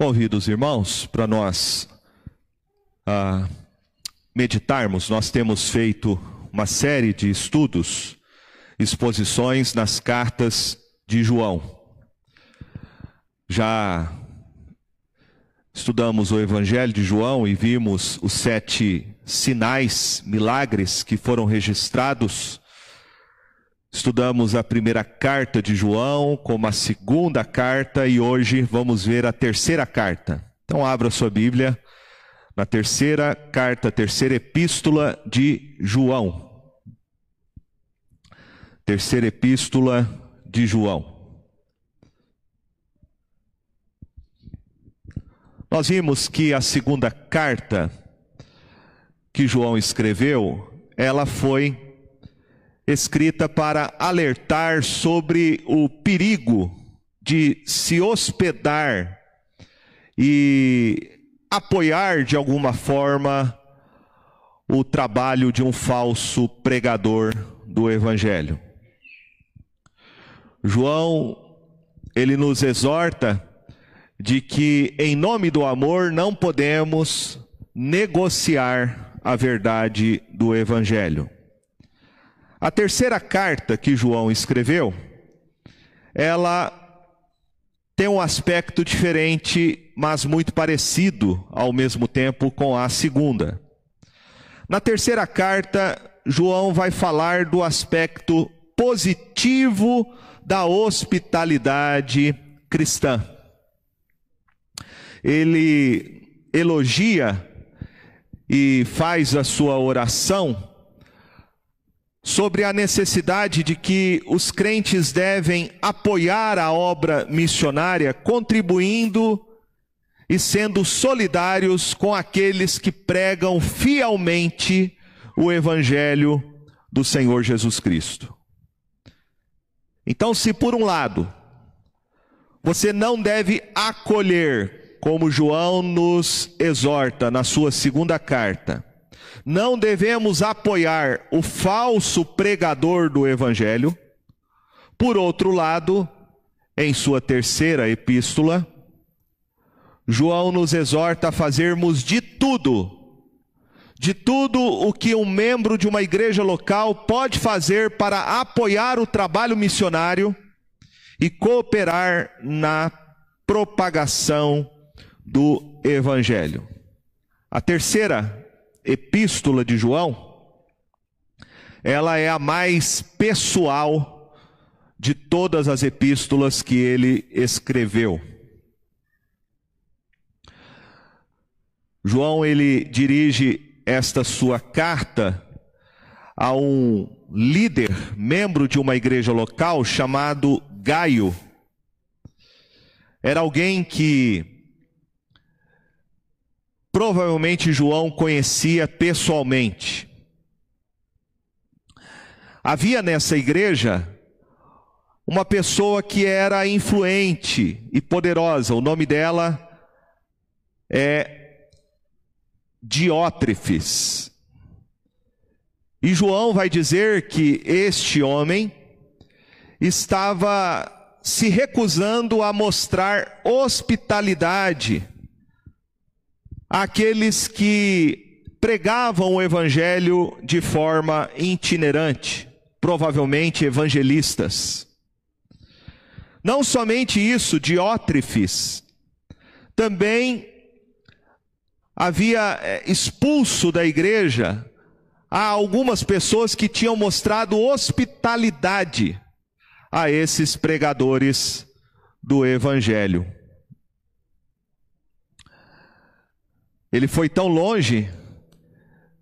Convido os irmãos para nós ah, meditarmos. Nós temos feito uma série de estudos, exposições nas cartas de João. Já estudamos o Evangelho de João e vimos os sete sinais, milagres que foram registrados Estudamos a primeira carta de João, como a segunda carta, e hoje vamos ver a terceira carta. Então, abra sua Bíblia na terceira carta, terceira epístola de João. Terceira epístola de João. Nós vimos que a segunda carta que João escreveu, ela foi escrita para alertar sobre o perigo de se hospedar e apoiar de alguma forma o trabalho de um falso pregador do evangelho. João, ele nos exorta de que em nome do amor não podemos negociar a verdade do evangelho. A terceira carta que João escreveu, ela tem um aspecto diferente, mas muito parecido ao mesmo tempo com a segunda. Na terceira carta, João vai falar do aspecto positivo da hospitalidade cristã. Ele elogia e faz a sua oração sobre a necessidade de que os crentes devem apoiar a obra missionária, contribuindo e sendo solidários com aqueles que pregam fielmente o Evangelho do Senhor Jesus Cristo. Então, se por um lado, você não deve acolher, como João nos exorta na sua segunda carta, não devemos apoiar o falso pregador do evangelho. Por outro lado, em sua terceira epístola, João nos exorta a fazermos de tudo, de tudo o que um membro de uma igreja local pode fazer para apoiar o trabalho missionário e cooperar na propagação do evangelho. A terceira epístola de João, ela é a mais pessoal de todas as epístolas que ele escreveu. João ele dirige esta sua carta a um líder, membro de uma igreja local chamado Gaio. Era alguém que provavelmente João conhecia pessoalmente. Havia nessa igreja uma pessoa que era influente e poderosa, o nome dela é Diótrefes. E João vai dizer que este homem estava se recusando a mostrar hospitalidade aqueles que pregavam o evangelho de forma itinerante, provavelmente evangelistas. Não somente isso, Diótrefes também havia eh, expulso da igreja a algumas pessoas que tinham mostrado hospitalidade a esses pregadores do evangelho. Ele foi tão longe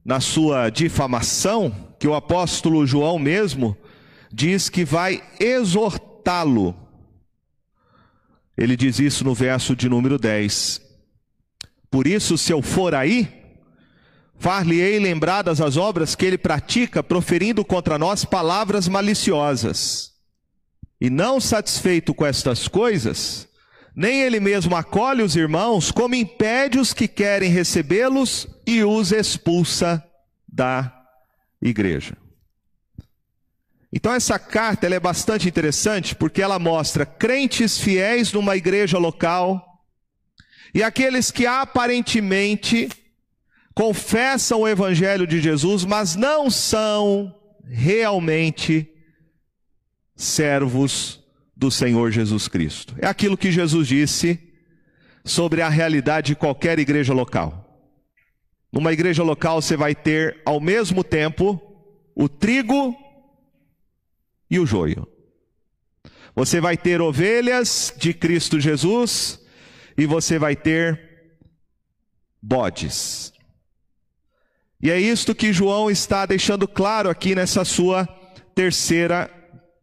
na sua difamação que o apóstolo João mesmo diz que vai exortá-lo. Ele diz isso no verso de número 10. Por isso, se eu for aí, far-lhe-ei lembradas as obras que ele pratica, proferindo contra nós palavras maliciosas. E não satisfeito com estas coisas, nem ele mesmo acolhe os irmãos, como impede os que querem recebê-los e os expulsa da igreja. Então essa carta é bastante interessante porque ela mostra crentes fiéis numa igreja local e aqueles que aparentemente confessam o evangelho de Jesus, mas não são realmente servos do Senhor Jesus Cristo. É aquilo que Jesus disse sobre a realidade de qualquer igreja local. Numa igreja local você vai ter ao mesmo tempo o trigo e o joio. Você vai ter ovelhas de Cristo Jesus e você vai ter bodes. E é isto que João está deixando claro aqui nessa sua terceira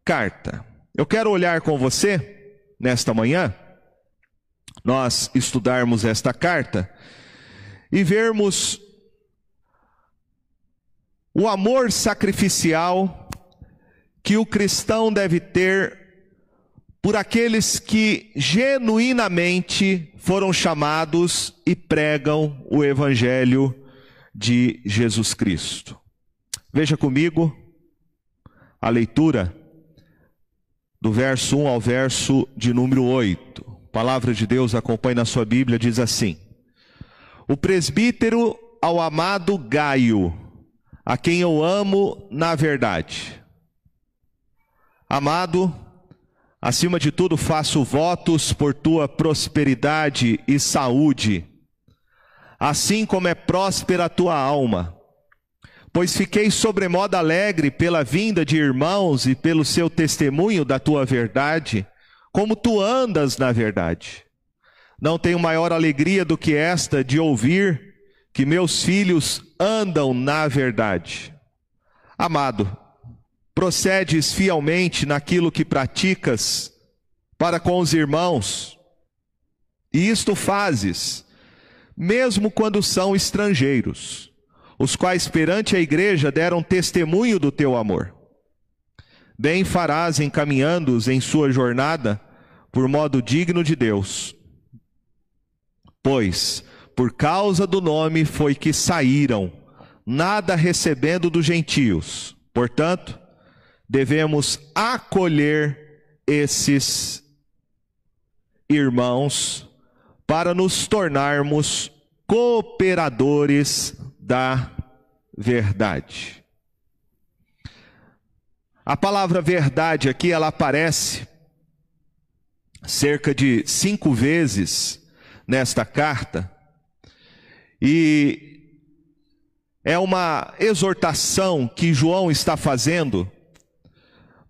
carta. Eu quero olhar com você nesta manhã, nós estudarmos esta carta e vermos o amor sacrificial que o cristão deve ter por aqueles que genuinamente foram chamados e pregam o Evangelho de Jesus Cristo. Veja comigo a leitura do verso 1 ao verso de número 8. A palavra de Deus acompanha na sua Bíblia, diz assim: O presbítero ao amado Gaio, a quem eu amo na verdade. Amado, Acima de tudo, faço votos por tua prosperidade e saúde, assim como é próspera a tua alma. Pois fiquei sobremodo alegre pela vinda de irmãos e pelo seu testemunho da tua verdade, como tu andas na verdade. Não tenho maior alegria do que esta de ouvir que meus filhos andam na verdade. Amado, procedes fielmente naquilo que praticas para com os irmãos, e isto fazes, mesmo quando são estrangeiros, os quais perante a igreja deram testemunho do teu amor. Bem farás encaminhando-os em sua jornada por modo digno de Deus. Pois, por causa do nome foi que saíram, nada recebendo dos gentios. Portanto, devemos acolher esses irmãos para nos tornarmos cooperadores da verdade. A palavra verdade aqui ela aparece cerca de cinco vezes nesta carta e é uma exortação que João está fazendo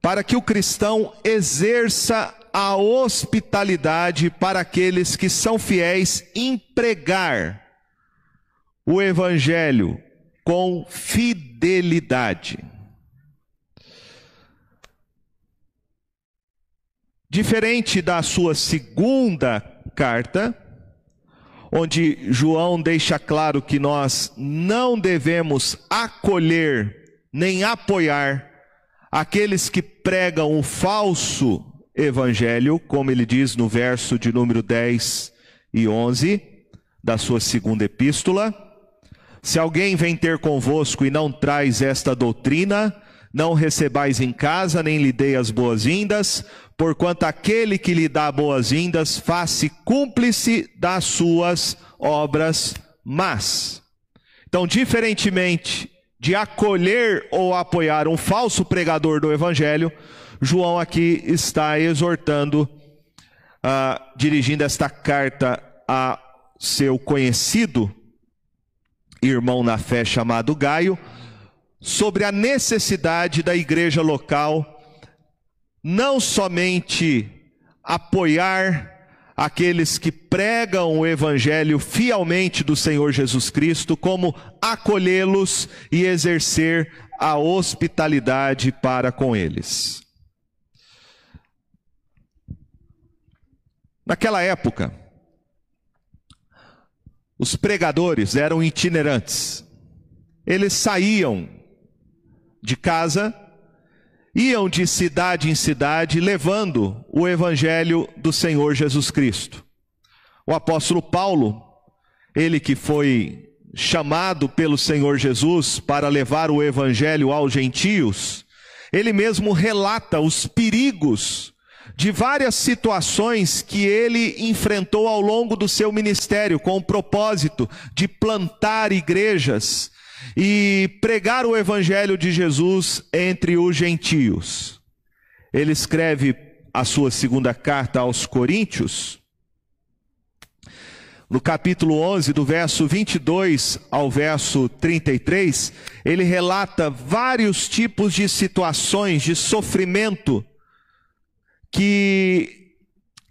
para que o cristão exerça a hospitalidade para aqueles que são fiéis em pregar o evangelho com fidelidade. Diferente da sua segunda carta, onde João deixa claro que nós não devemos acolher nem apoiar aqueles que pregam o falso evangelho, como ele diz no verso de número 10 e 11 da sua segunda epístola. Se alguém vem ter convosco e não traz esta doutrina, não recebais em casa, nem lhe dei as boas-vindas, porquanto aquele que lhe dá boas-vindas, faça cúmplice das suas obras más. Então, diferentemente de acolher ou apoiar um falso pregador do evangelho, João aqui está exortando, uh, dirigindo esta carta a seu conhecido irmão na fé chamado Gaio, sobre a necessidade da igreja local não somente apoiar aqueles que pregam o evangelho fielmente do Senhor Jesus Cristo, como acolhê-los e exercer a hospitalidade para com eles. Naquela época, os pregadores eram itinerantes. Eles saíam de casa iam de cidade em cidade levando o evangelho do Senhor Jesus Cristo. O apóstolo Paulo, ele que foi chamado pelo Senhor Jesus para levar o evangelho aos gentios, ele mesmo relata os perigos de várias situações que ele enfrentou ao longo do seu ministério, com o propósito de plantar igrejas e pregar o evangelho de Jesus entre os gentios. Ele escreve a sua segunda carta aos Coríntios, no capítulo 11, do verso 22 ao verso 33, ele relata vários tipos de situações de sofrimento que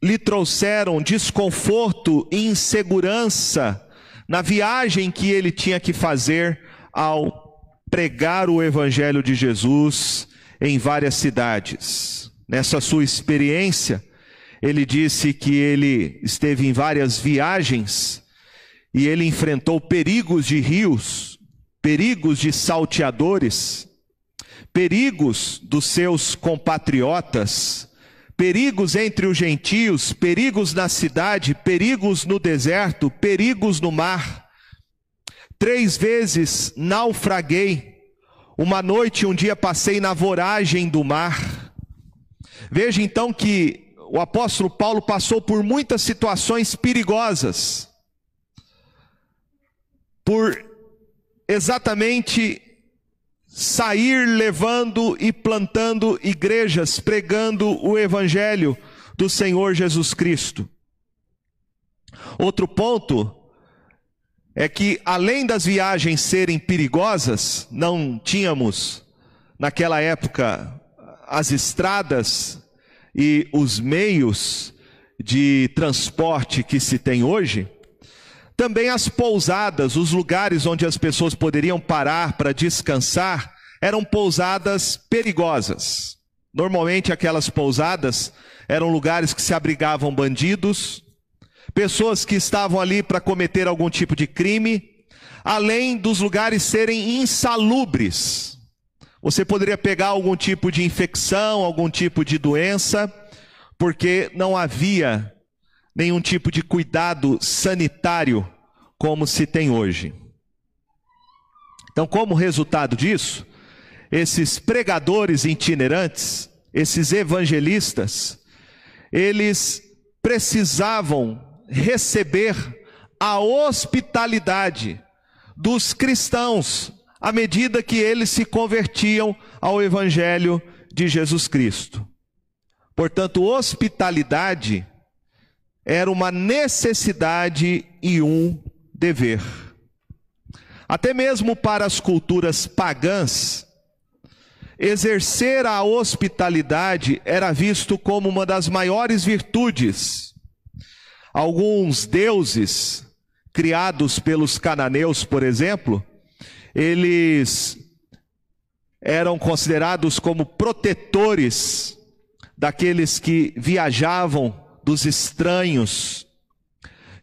lhe trouxeram desconforto e insegurança na viagem que ele tinha que fazer ao pregar o evangelho de Jesus em várias cidades. Nessa sua experiência, ele disse que ele esteve em várias viagens e ele enfrentou perigos de rios, perigos de salteadores, perigos dos seus compatriotas, perigos entre os gentios, perigos na cidade, perigos no deserto, perigos no mar. Três vezes naufraguei. Uma noite um dia passei na voragem do mar. Veja então que o apóstolo Paulo passou por muitas situações perigosas. Por exatamente sair levando e plantando igrejas, pregando o evangelho do Senhor Jesus Cristo. Outro ponto é que, além das viagens serem perigosas, não tínhamos, naquela época, as estradas e os meios de transporte que se tem hoje. Também as pousadas, os lugares onde as pessoas poderiam parar para descansar, eram pousadas perigosas. Normalmente aquelas pousadas eram lugares que se abrigavam bandidos, pessoas que estavam ali para cometer algum tipo de crime, além dos lugares serem insalubres. Você poderia pegar algum tipo de infecção, algum tipo de doença, porque não havia nenhum tipo de cuidado sanitário como se tem hoje. Então, como resultado disso, esses pregadores itinerantes, esses evangelistas, eles precisavam receber a hospitalidade dos cristãos à medida que eles se convertiam ao evangelho de Jesus Cristo. Portanto, hospitalidade era uma necessidade e um dever. Até mesmo para as culturas pagãs, exercer a hospitalidade era visto como uma das maiores virtudes. Alguns deuses criados pelos cananeus, por exemplo, eles eram considerados como protetores daqueles que viajavam dos estranhos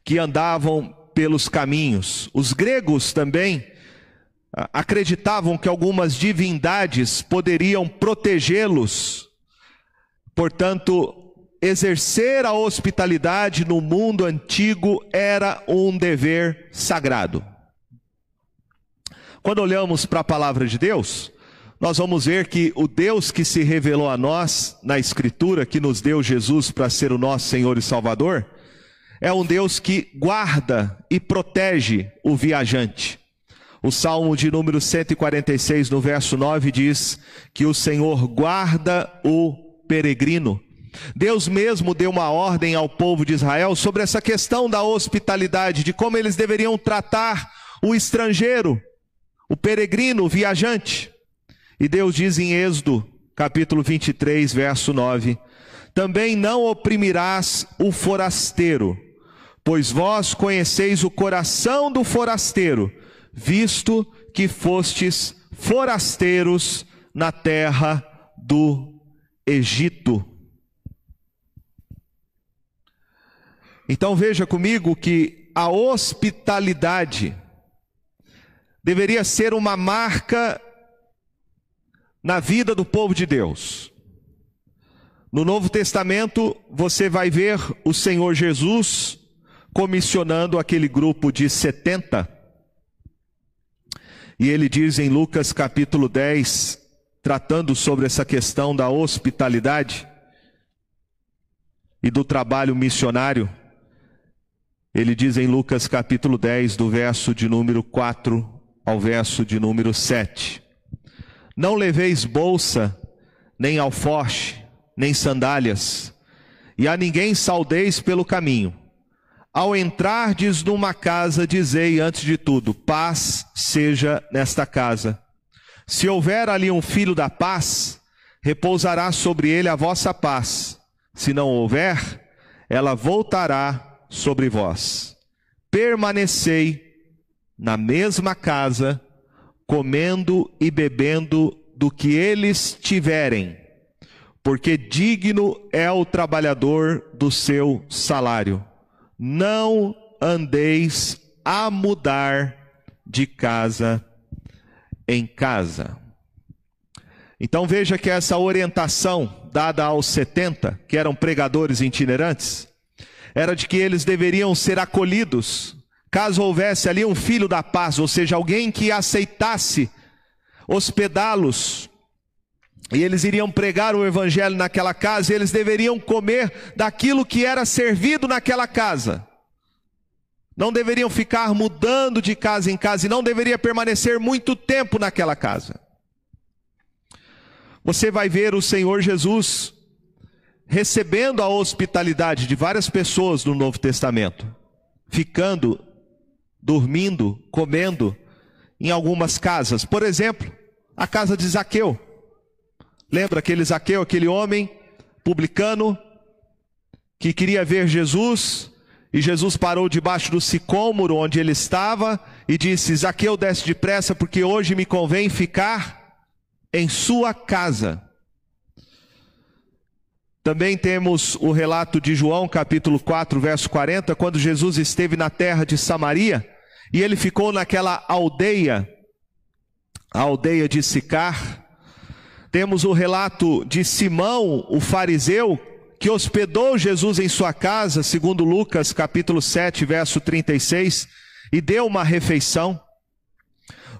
que andavam pelos caminhos. Os gregos também ah, acreditavam que algumas divindades poderiam protegê-los. Portanto, exercer a hospitalidade no mundo antigo era um dever sagrado. Quando olhamos para a palavra de Deus, nós vamos ver que o Deus que se revelou a nós na Escritura, que nos deu Jesus para ser o nosso Senhor e Salvador, é um Deus que guarda e protege o viajante. O Salmo de número 146, no verso 9, diz que o Senhor guarda o peregrino. Deus mesmo deu uma ordem ao povo de Israel sobre essa questão da hospitalidade, de como eles deveriam tratar o estrangeiro, o peregrino, o viajante. E Deus diz em Êxodo, capítulo 23, verso 9: Também não oprimirás o forasteiro, pois vós conheceis o coração do forasteiro, visto que fostes forasteiros na terra do Egito. Então veja comigo que a hospitalidade deveria ser uma marca na vida do povo de Deus. No Novo Testamento, você vai ver o Senhor Jesus comissionando aquele grupo de 70. E ele diz em Lucas capítulo 10, tratando sobre essa questão da hospitalidade, e do trabalho missionário, ele diz em Lucas capítulo 10, do verso de número 4 ao verso de número 7: Não leveis bolsa, nem alforche, nem sandálias, e a ninguém saudeis pelo caminho. Ao entrardes numa casa, dizei antes de tudo: paz seja nesta casa. Se houver ali um filho da paz, repousará sobre ele a vossa paz. Se não houver, ela voltará sobre vós. Permanecei na mesma casa, comendo e bebendo do que eles tiverem, porque digno é o trabalhador do seu salário não andeis a mudar de casa em casa. Então veja que essa orientação dada aos 70, que eram pregadores itinerantes, era de que eles deveriam ser acolhidos, caso houvesse ali um filho da paz, ou seja, alguém que aceitasse hospedá-los e eles iriam pregar o evangelho naquela casa, e eles deveriam comer daquilo que era servido naquela casa. Não deveriam ficar mudando de casa em casa e não deveria permanecer muito tempo naquela casa. Você vai ver o Senhor Jesus recebendo a hospitalidade de várias pessoas no Novo Testamento, ficando, dormindo, comendo em algumas casas. Por exemplo, a casa de Zaqueu. Lembra aquele Zaqueu, aquele homem publicano que queria ver Jesus e Jesus parou debaixo do sicômoro onde ele estava e disse: Zaqueu, desce depressa, porque hoje me convém ficar em sua casa. Também temos o relato de João, capítulo 4, verso 40, quando Jesus esteve na terra de Samaria e ele ficou naquela aldeia, a aldeia de Sicar. Temos o relato de Simão, o fariseu, que hospedou Jesus em sua casa, segundo Lucas capítulo 7, verso 36, e deu uma refeição.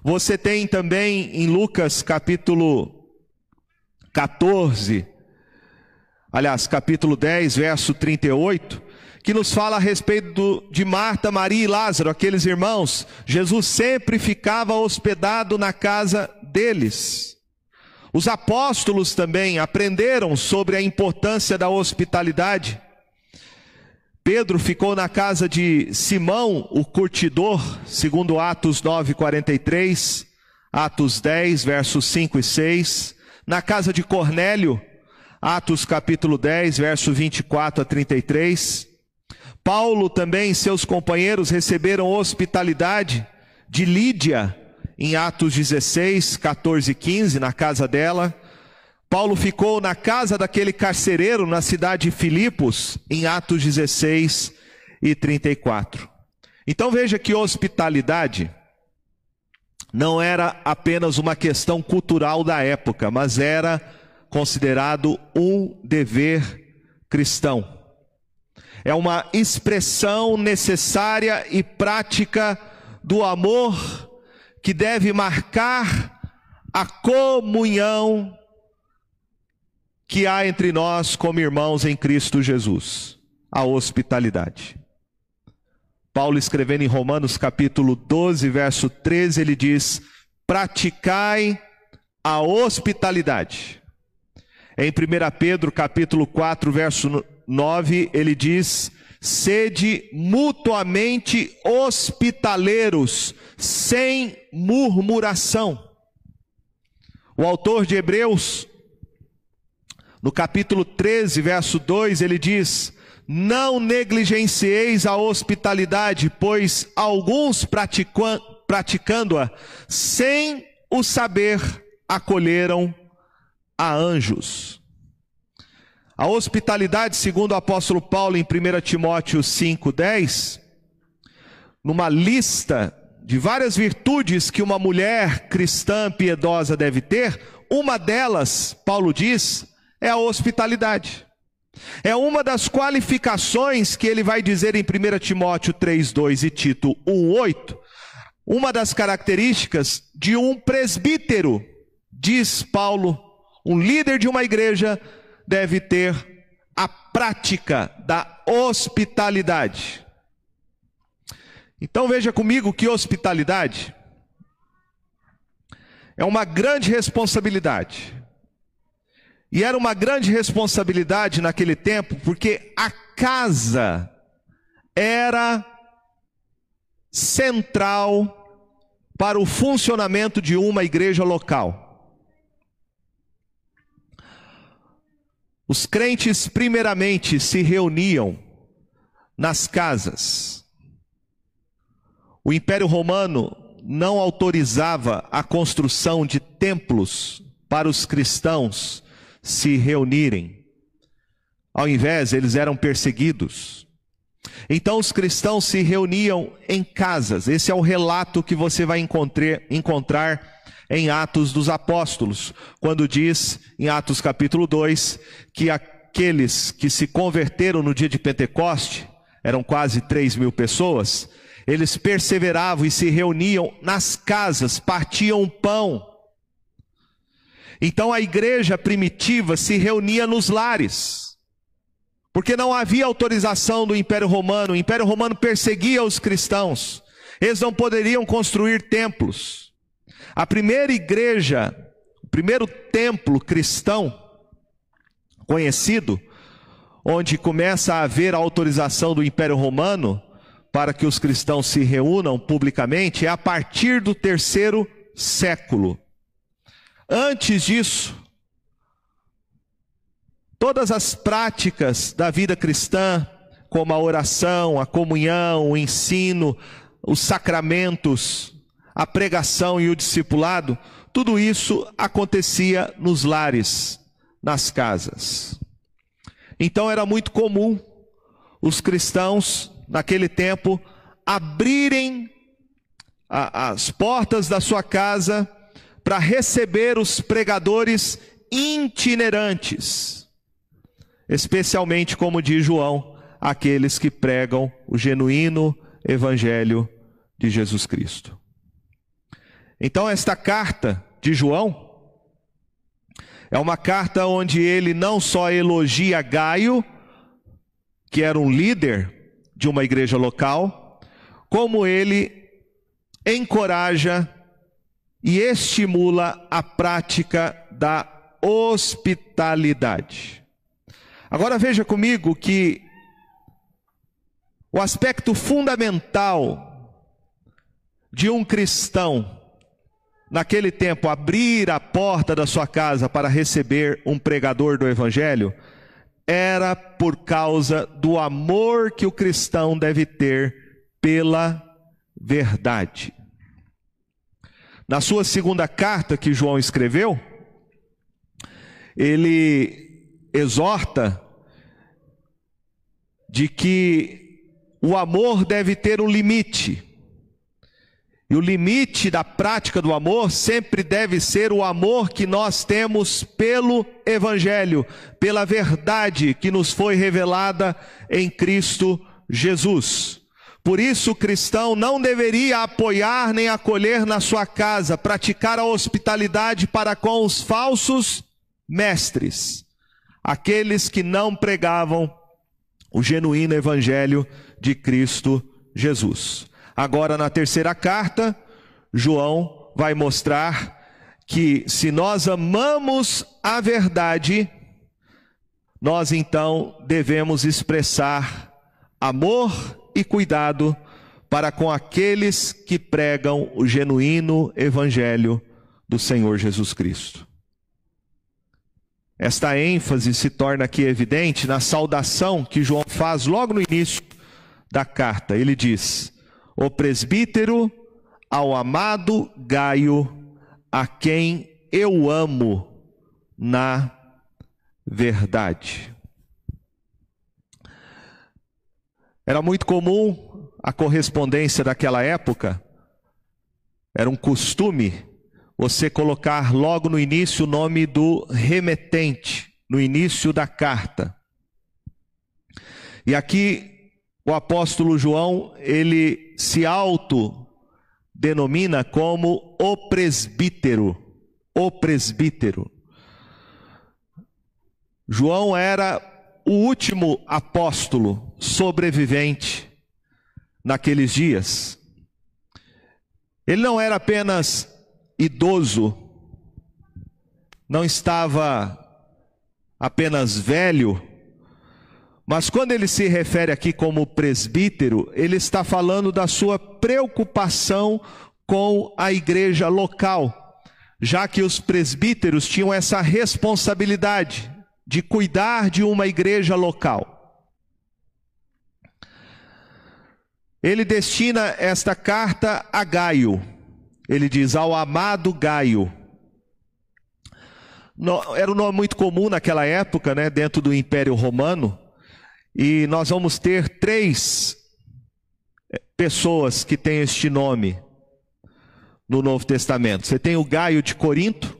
Você tem também em Lucas capítulo 14, aliás, capítulo 10, verso 38, que nos fala a respeito de Marta, Maria e Lázaro, aqueles irmãos. Jesus sempre ficava hospedado na casa deles. Os apóstolos também aprenderam sobre a importância da hospitalidade. Pedro ficou na casa de Simão, o curtidor, segundo Atos 9:43, Atos 10, versos 5 e 6, na casa de Cornélio, Atos capítulo 10, verso 24 a 33. Paulo também e seus companheiros receberam hospitalidade de Lídia, em Atos 16, 14 e 15, na casa dela. Paulo ficou na casa daquele carcereiro na cidade de Filipos, em Atos 16 e 34. Então veja que hospitalidade não era apenas uma questão cultural da época, mas era considerado um dever cristão. É uma expressão necessária e prática do amor que deve marcar a comunhão que há entre nós como irmãos em Cristo Jesus, a hospitalidade. Paulo escrevendo em Romanos capítulo 12, verso 13, ele diz: "Praticai a hospitalidade". Em 1 Pedro capítulo 4, verso 9, ele diz: sede mutuamente hospitaleiros, sem murmuração. O autor de Hebreus, no capítulo 13, verso 2, ele diz: Não negligencieis a hospitalidade, pois alguns praticando-a, sem o saber, acolheram a anjos. A hospitalidade, segundo o apóstolo Paulo em 1 Timóteo 5,10, numa lista de várias virtudes que uma mulher cristã piedosa deve ter, uma delas, Paulo diz, é a hospitalidade. É uma das qualificações que ele vai dizer em 1 Timóteo 3,2 e Tito 1,8, uma das características de um presbítero, diz Paulo, um líder de uma igreja deve ter a prática da hospitalidade. Então veja comigo que hospitalidade é uma grande responsabilidade. E era uma grande responsabilidade naquele tempo, porque a casa era central para o funcionamento de uma igreja local. Os crentes, primeiramente, se reuniam nas casas. O Império Romano não autorizava a construção de templos para os cristãos se reunirem. Ao invés, eles eram perseguidos. Então os cristãos se reuniam em casas. Esse é o relato que você vai encontrar em Atos dos Apóstolos, quando diz em Atos capítulo 2 que aqueles que se converteram no dia de Pentecoste, eram quase 3 mil pessoas, eles perseveravam e se reuniam nas casas, partiam pão. Então a igreja primitiva se reunia nos lares. Porque não havia autorização do Império Romano, o Império Romano perseguia os cristãos, eles não poderiam construir templos. A primeira igreja, o primeiro templo cristão conhecido, onde começa a haver a autorização do Império Romano para que os cristãos se reúnam publicamente, é a partir do terceiro século. Antes disso, Todas as práticas da vida cristã, como a oração, a comunhão, o ensino, os sacramentos, a pregação e o discipulado, tudo isso acontecia nos lares, nas casas. Então era muito comum os cristãos, naquele tempo, abrirem a, as portas da sua casa para receber os pregadores itinerantes especialmente, como diz João, aqueles que pregam o genuíno evangelho de Jesus Cristo. Então, esta carta de João é uma carta onde ele não só elogia Gaio, que era um líder de uma igreja local, como ele encoraja e estimula a prática da hospitalidade. Agora veja comigo que o aspecto fundamental de um cristão naquele tempo abrir a porta da sua casa para receber um pregador do evangelho era por causa do amor que o cristão deve ter pela verdade. Na sua segunda carta que João escreveu, ele exorta de que o amor deve ter um limite. E o limite da prática do amor sempre deve ser o amor que nós temos pelo Evangelho, pela verdade que nos foi revelada em Cristo Jesus. Por isso, o cristão não deveria apoiar nem acolher na sua casa, praticar a hospitalidade para com os falsos mestres aqueles que não pregavam o genuíno evangelho de Cristo Jesus. Agora, na terceira carta, João vai mostrar que se nós amamos a verdade, nós então devemos expressar amor e cuidado para com aqueles que pregam o genuíno evangelho do Senhor Jesus Cristo. Esta ênfase se torna aqui evidente na saudação que João faz logo no início da carta. Ele diz: O presbítero ao amado Gaio, a quem eu amo na verdade. Era muito comum a correspondência daquela época, era um costume você colocar logo no início o nome do remetente, no início da carta. E aqui o apóstolo João, ele se auto denomina como o presbítero, o presbítero. João era o o último apóstolo sobrevivente naqueles dias. Ele não era apenas idoso, não estava apenas velho, mas quando ele se refere aqui como presbítero, ele está falando da sua preocupação com a igreja local, já que os presbíteros tinham essa responsabilidade de cuidar de uma igreja local. Ele destina esta carta a Gaio. Ele diz ao amado Gaio. Era um nome muito comum naquela época, né, dentro do Império Romano. E nós vamos ter três eh, pessoas que têm este nome no Novo Testamento. Você tem o Gaio de Corinto,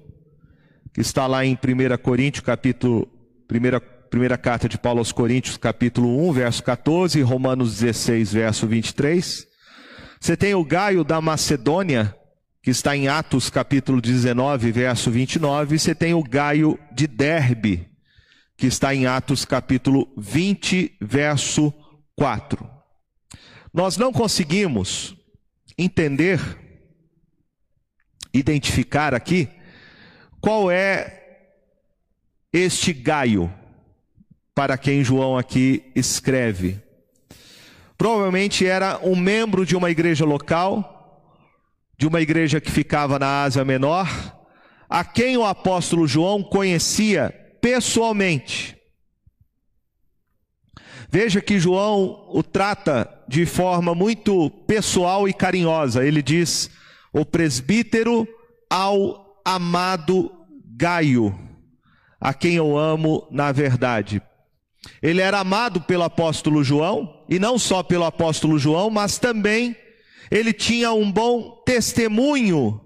que está lá em 1 Coríntios, capítulo, primeira, primeira carta de Paulo aos Coríntios, capítulo 1, verso 14, e Romanos 16, verso 23. Você tem o Gaio da Macedônia, que está em Atos, capítulo 19, verso 29, e você tem o Gaio de Derbe, que está em Atos capítulo 20, verso 4. Nós não conseguimos entender, identificar aqui, qual é este Gaio para quem João aqui escreve. Provavelmente era um membro de uma igreja local, de uma igreja que ficava na Ásia Menor, a quem o apóstolo João conhecia pessoalmente. Veja que João o trata de forma muito pessoal e carinhosa. Ele diz: o presbítero ao amado Gaio, a quem eu amo na verdade. Ele era amado pelo apóstolo João, e não só pelo apóstolo João, mas também ele tinha um bom testemunho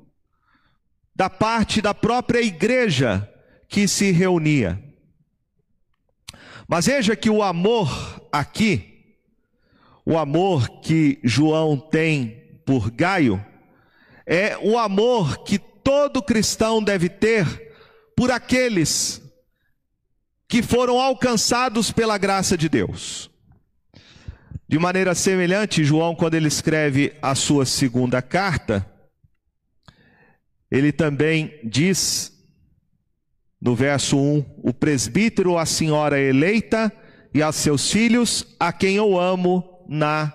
da parte da própria igreja que se reunia. Mas veja que o amor aqui, o amor que João tem por Gaio, é o amor que todo cristão deve ter por aqueles que foram alcançados pela graça de Deus. De maneira semelhante, João, quando ele escreve a sua segunda carta, ele também diz no verso 1, o presbítero, a senhora eleita e a seus filhos, a quem eu amo na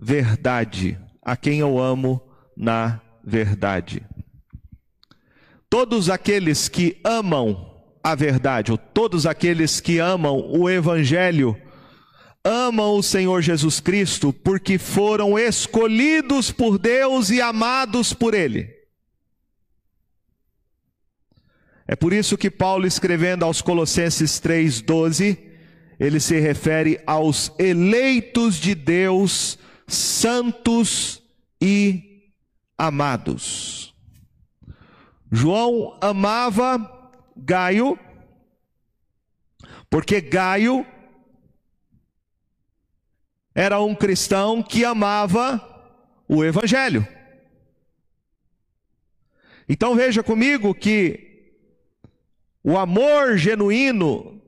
verdade. A quem eu amo na verdade. Todos aqueles que amam a verdade, ou todos aqueles que amam o Evangelho, amam o Senhor Jesus Cristo porque foram escolhidos por Deus e amados por Ele. É por isso que Paulo, escrevendo aos Colossenses 3,12, ele se refere aos eleitos de Deus, santos e amados. João amava Gaio, porque Gaio era um cristão que amava o Evangelho. Então veja comigo que o amor genuíno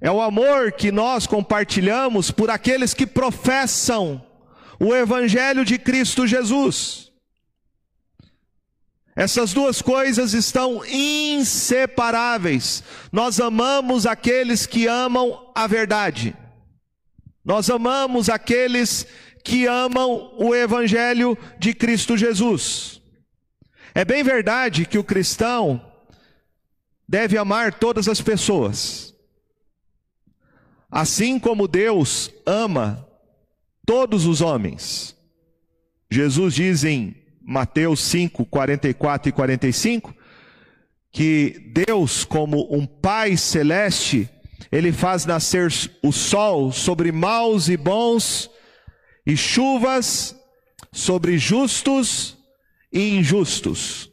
é o amor que nós compartilhamos por aqueles que professam o Evangelho de Cristo Jesus. Essas duas coisas estão inseparáveis. Nós amamos aqueles que amam a verdade. Nós amamos aqueles que amam o Evangelho de Cristo Jesus. É bem verdade que o cristão deve amar todas as pessoas. Assim como Deus ama todos os homens. Jesus diz em Mateus 5, 44 e 45 que Deus, como um Pai celeste, ele faz nascer o sol sobre maus e bons, e chuvas sobre justos e injustos.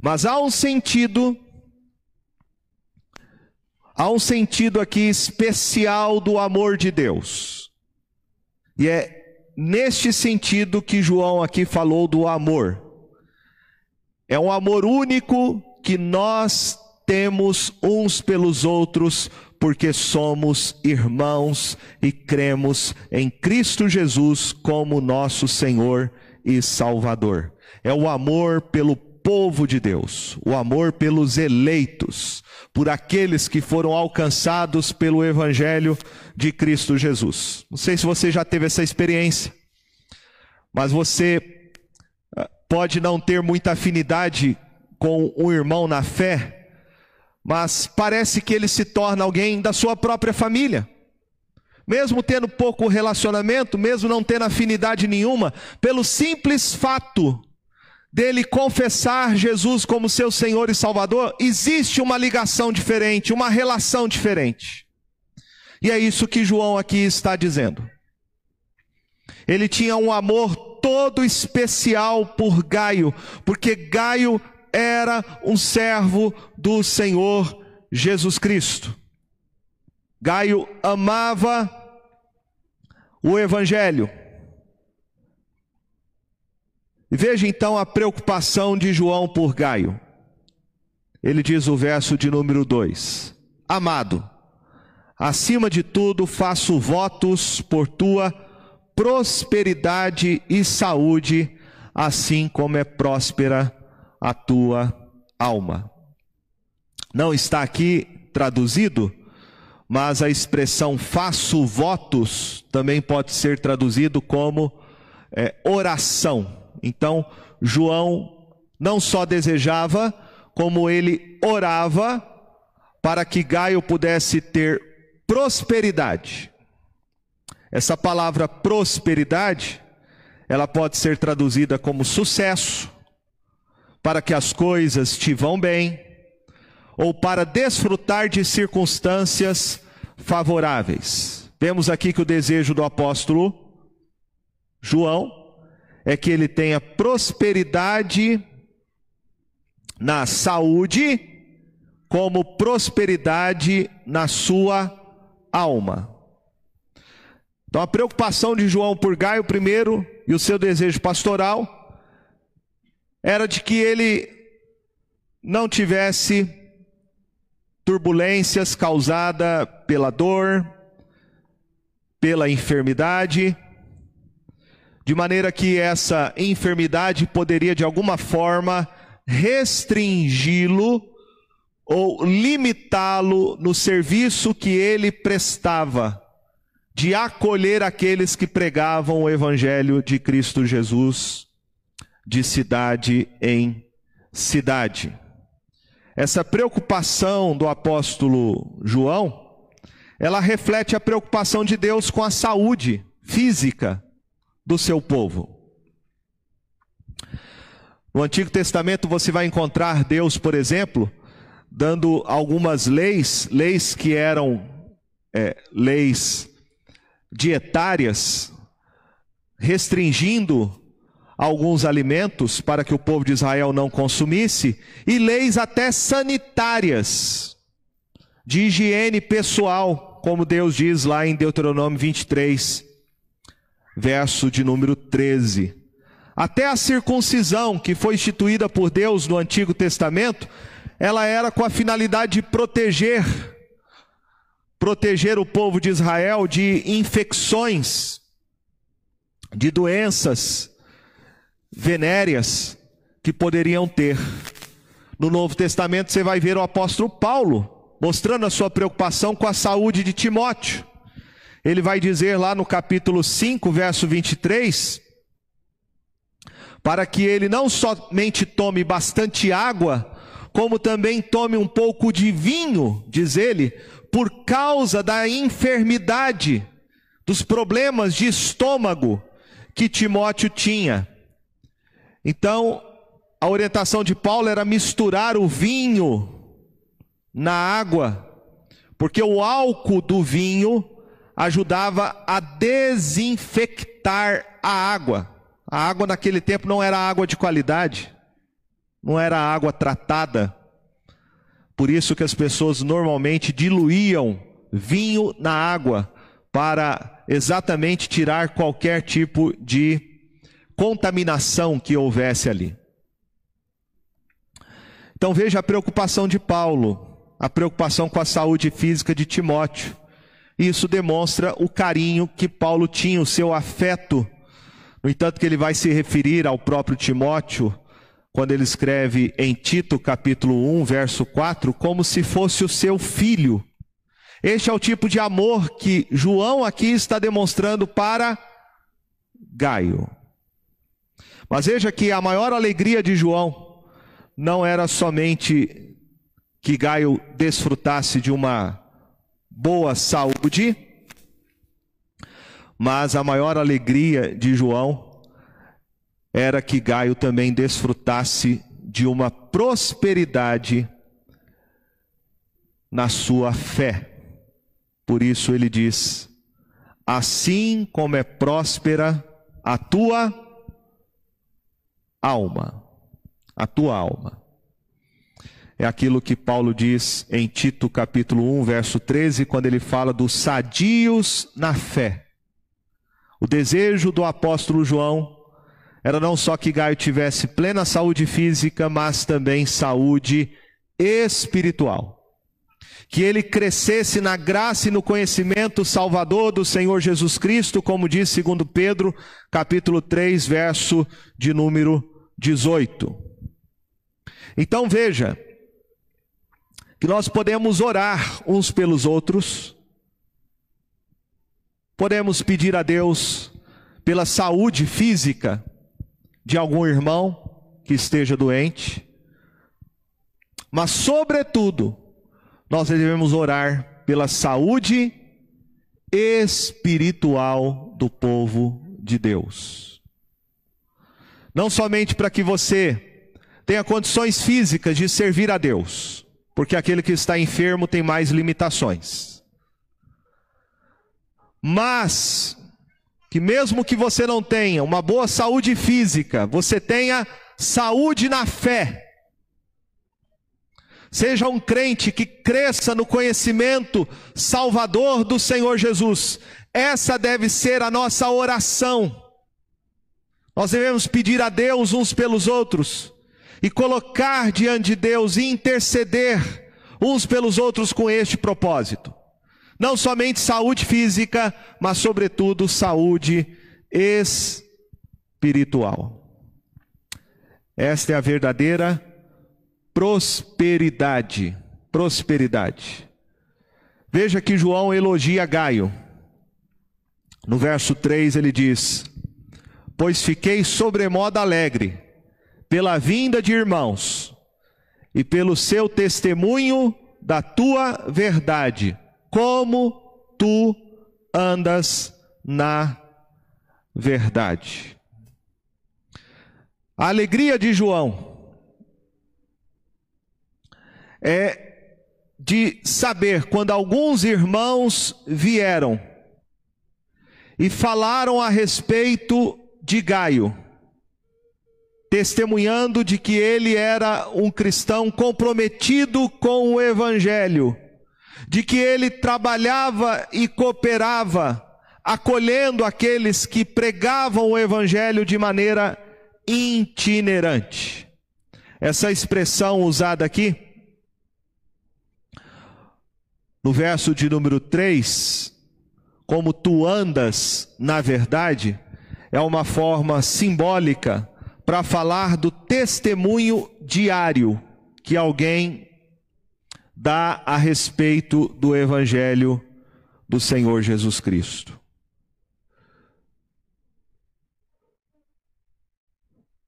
Mas há um sentido Há um sentido aqui especial do amor de Deus. E é neste sentido que João aqui falou do amor. É um amor único que nós temos uns pelos outros porque somos irmãos e cremos em Cristo Jesus como nosso Senhor e Salvador. É o amor pelo povo de Deus, o amor pelos eleitos, por aqueles que foram alcançados pelo Evangelho de Cristo Jesus. Não sei se você já teve essa experiência, mas você ah, pode não ter muita afinidade com um irmão na fé, mas parece que ele se torna alguém da sua própria família. Mesmo tendo pouco relacionamento, mesmo não tendo afinidade nenhuma, pelo simples fato dele confessar Jesus como seu Senhor e Salvador, existe uma ligação diferente, uma relação diferente. E é isso que João aqui está dizendo. Ele tinha um amor todo especial por Gaio, porque Gaio era um servo do Senhor Jesus Cristo. Gaio amava o Evangelho. Veja então a preocupação de João por Gaio. Ele diz o verso de número 2: Amado, acima de tudo faço votos por tua prosperidade e saúde, assim como é próspera a tua alma. Não está aqui traduzido, mas a expressão faço votos também pode ser traduzido como é, oração. Então, João não só desejava, como ele orava para que Gaio pudesse ter prosperidade. Essa palavra prosperidade, ela pode ser traduzida como sucesso, para que as coisas te vão bem, ou para desfrutar de circunstâncias favoráveis. Vemos aqui que o desejo do apóstolo João é que ele tenha prosperidade na saúde, como prosperidade na sua alma. Então a preocupação de João por Gaio primeiro e o seu desejo pastoral era de que ele não tivesse turbulências causadas pela dor, pela enfermidade, de maneira que essa enfermidade poderia de alguma forma restringi-lo ou limitá-lo no serviço que ele prestava de acolher aqueles que pregavam o evangelho de Cristo Jesus de cidade em cidade. Essa preocupação do apóstolo João, ela reflete a preocupação de Deus com a saúde física do seu povo. No Antigo Testamento você vai encontrar Deus, por exemplo, dando algumas leis, leis que eram é, leis dietárias, restringindo alguns alimentos para que o povo de Israel não consumisse, e leis até sanitárias, de higiene pessoal, como Deus diz lá em Deuteronômio 23, verso de número 13. Até a circuncisão, que foi instituída por Deus no Antigo Testamento, ela era com a finalidade de proteger, proteger o povo de Israel de infecções, de doenças, venéreas que poderiam ter. No Novo Testamento você vai ver o apóstolo Paulo mostrando a sua preocupação com a saúde de Timóteo. Ele vai dizer lá no capítulo 5, verso 23, para que ele não somente tome bastante água, como também tome um pouco de vinho, diz ele, por causa da enfermidade, dos problemas de estômago que Timóteo tinha. Então, a orientação de Paulo era misturar o vinho na água, porque o álcool do vinho ajudava a desinfectar a água. A água naquele tempo não era água de qualidade, não era água tratada. Por isso que as pessoas normalmente diluíam vinho na água para exatamente tirar qualquer tipo de contaminação que houvesse ali. Então veja a preocupação de Paulo a preocupação com a saúde física de Timóteo. Isso demonstra o carinho que Paulo tinha, o seu afeto. No entanto, que ele vai se referir ao próprio Timóteo, quando ele escreve em Tito, capítulo 1, verso 4, como se fosse o seu filho. Este é o tipo de amor que João aqui está demonstrando para Gaio. Mas veja que a maior alegria de João não era somente que Gaio desfrutasse de uma boa saúde, mas a maior alegria de João era que Gaio também desfrutasse de uma prosperidade na sua fé. Por isso ele diz: Assim como é próspera a tua alma. A tua alma. É aquilo que Paulo diz em Tito capítulo 1, verso 13, quando ele fala dos sadios na fé. O desejo do apóstolo João era não só que Gaio tivesse plena saúde física, mas também saúde espiritual. Que ele crescesse na graça e no conhecimento salvador do Senhor Jesus Cristo, como diz segundo Pedro, capítulo 3, verso de número 18. Então veja, que nós podemos orar uns pelos outros, podemos pedir a Deus pela saúde física de algum irmão que esteja doente, mas, sobretudo, nós devemos orar pela saúde espiritual do povo de Deus. Não somente para que você tenha condições físicas de servir a Deus, porque aquele que está enfermo tem mais limitações. Mas que mesmo que você não tenha uma boa saúde física, você tenha saúde na fé. Seja um crente que cresça no conhecimento salvador do Senhor Jesus. Essa deve ser a nossa oração. Nós devemos pedir a Deus uns pelos outros e colocar diante de Deus e interceder uns pelos outros com este propósito. Não somente saúde física, mas sobretudo saúde espiritual. Esta é a verdadeira prosperidade. Prosperidade. Veja que João elogia Gaio. No verso 3 ele diz: pois fiquei sobremodo alegre pela vinda de irmãos e pelo seu testemunho da tua verdade, como tu andas na verdade. A alegria de João é de saber quando alguns irmãos vieram e falaram a respeito de Gaio, testemunhando de que ele era um cristão comprometido com o evangelho, de que ele trabalhava e cooperava, acolhendo aqueles que pregavam o evangelho de maneira itinerante. Essa expressão usada aqui, no verso de número 3, como tu andas na verdade, é uma forma simbólica para falar do testemunho diário que alguém dá a respeito do Evangelho do Senhor Jesus Cristo.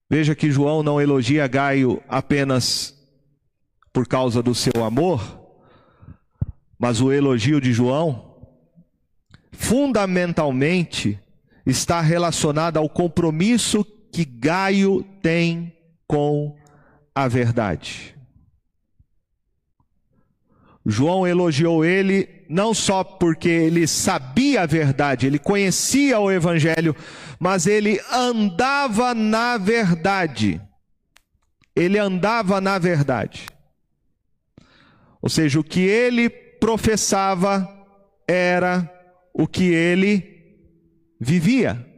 Veja que João não elogia Gaio apenas por causa do seu amor, mas o elogio de João, fundamentalmente, está relacionada ao compromisso que Gaio tem com a verdade. João elogiou ele não só porque ele sabia a verdade, ele conhecia o evangelho, mas ele andava na verdade. Ele andava na verdade. Ou seja, o que ele professava era o que ele vivia.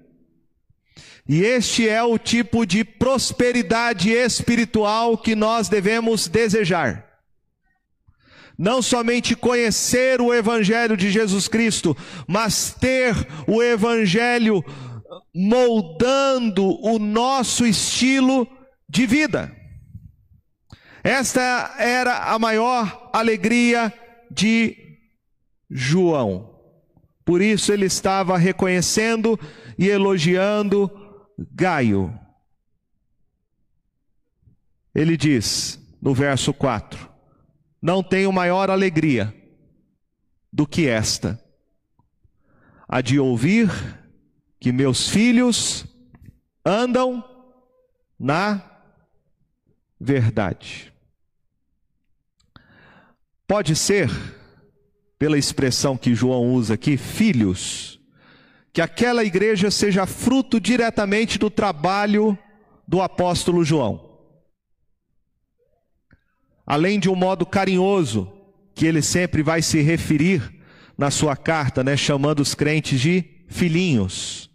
E este é o tipo de prosperidade espiritual que nós devemos desejar. Não somente conhecer o Evangelho de Jesus Cristo, mas ter o Evangelho moldando o nosso estilo de vida. Esta era a maior alegria de João. Por isso ele estava reconhecendo e elogiando Gaio. Ele diz no verso 4: Não tenho maior alegria do que esta, a de ouvir que meus filhos andam na verdade. Pode ser, pela expressão que João usa aqui, filhos, que aquela igreja seja fruto diretamente do trabalho do apóstolo João. Além de um modo carinhoso, que ele sempre vai se referir na sua carta, né, chamando os crentes de filhinhos.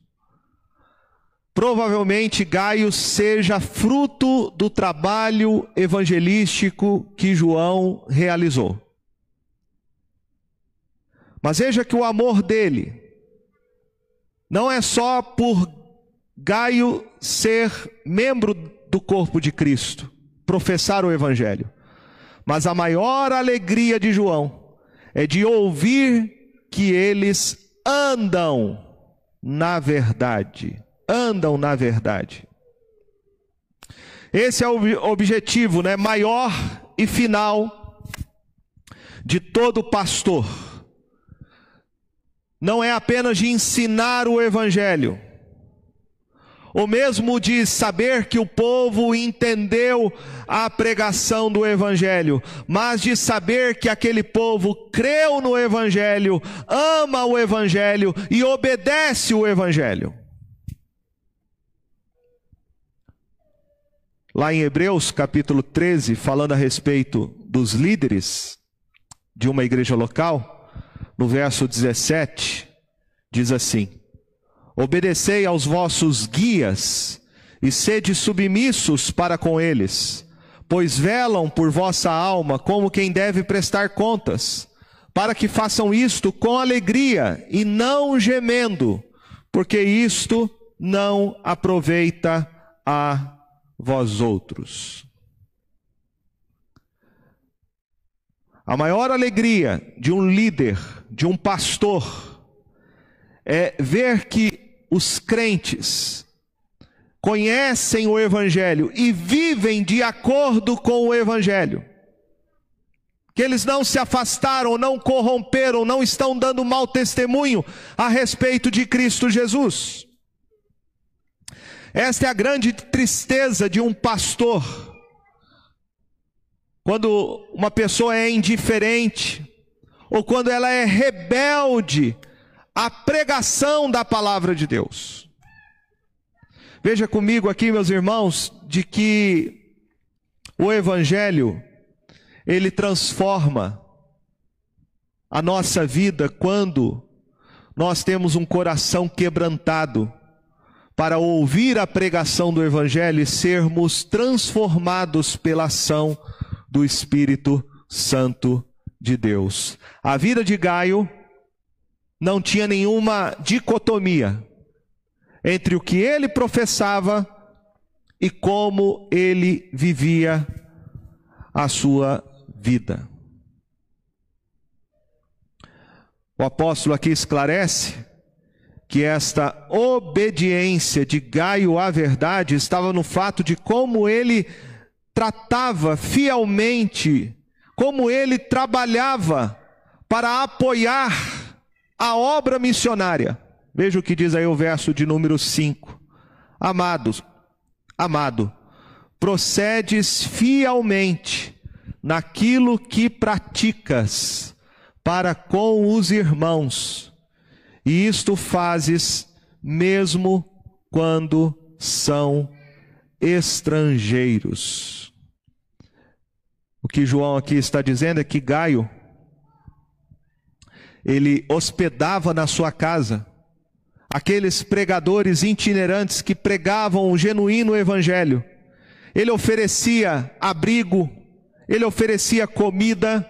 Provavelmente Gaio seja fruto do trabalho evangelístico que João realizou. Mas veja que o amor dele não é só por Gaio ser membro do corpo de Cristo, professar o Evangelho, mas a maior alegria de João é de ouvir que eles andam na verdade. Andam na verdade. Esse é o objetivo né, maior e final de todo pastor não é apenas de ensinar o Evangelho, ou mesmo de saber que o povo entendeu a pregação do Evangelho, mas de saber que aquele povo creu no Evangelho, ama o Evangelho e obedece o Evangelho. Lá em Hebreus capítulo 13, falando a respeito dos líderes de uma igreja local, no verso 17, diz assim: Obedecei aos vossos guias e sede submissos para com eles, pois velam por vossa alma como quem deve prestar contas, para que façam isto com alegria e não gemendo, porque isto não aproveita a vós outros. A maior alegria de um líder, de um pastor, é ver que os crentes conhecem o Evangelho e vivem de acordo com o Evangelho. Que eles não se afastaram, não corromperam, não estão dando mau testemunho a respeito de Cristo Jesus. Esta é a grande tristeza de um pastor quando uma pessoa é indiferente, ou quando ela é rebelde à pregação da palavra de Deus. Veja comigo aqui, meus irmãos, de que o Evangelho, ele transforma a nossa vida quando nós temos um coração quebrantado para ouvir a pregação do Evangelho e sermos transformados pela ação do Espírito Santo de Deus. A vida de Gaio não tinha nenhuma dicotomia entre o que ele professava e como ele vivia a sua vida. O apóstolo aqui esclarece que esta obediência de Gaio à verdade estava no fato de como ele tratava fielmente, como ele trabalhava para apoiar a obra missionária. Veja o que diz aí o verso de número 5. Amados, amado, procedes fielmente naquilo que praticas para com os irmãos, e isto fazes mesmo quando são estrangeiros. O que João aqui está dizendo é que Gaio, ele hospedava na sua casa aqueles pregadores itinerantes que pregavam o genuíno evangelho. Ele oferecia abrigo, ele oferecia comida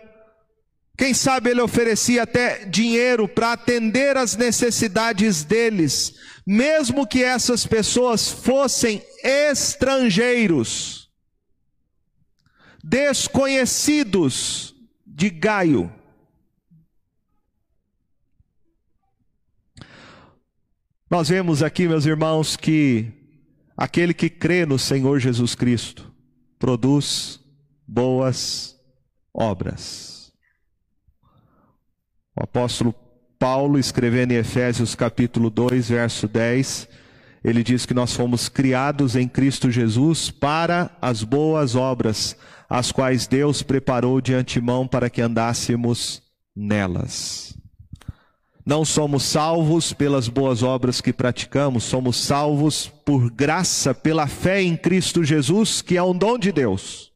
Quem sabe ele oferecia até dinheiro para atender as necessidades deles, mesmo que essas pessoas fossem estrangeiros, desconhecidos de Gaio. Nós vemos aqui, meus irmãos, que aquele que crê no Senhor Jesus Cristo produz boas obras. O apóstolo Paulo, escrevendo em Efésios capítulo 2, verso 10, ele diz que nós fomos criados em Cristo Jesus para as boas obras, as quais Deus preparou de antemão para que andássemos nelas. Não somos salvos pelas boas obras que praticamos, somos salvos por graça, pela fé em Cristo Jesus, que é um dom de Deus.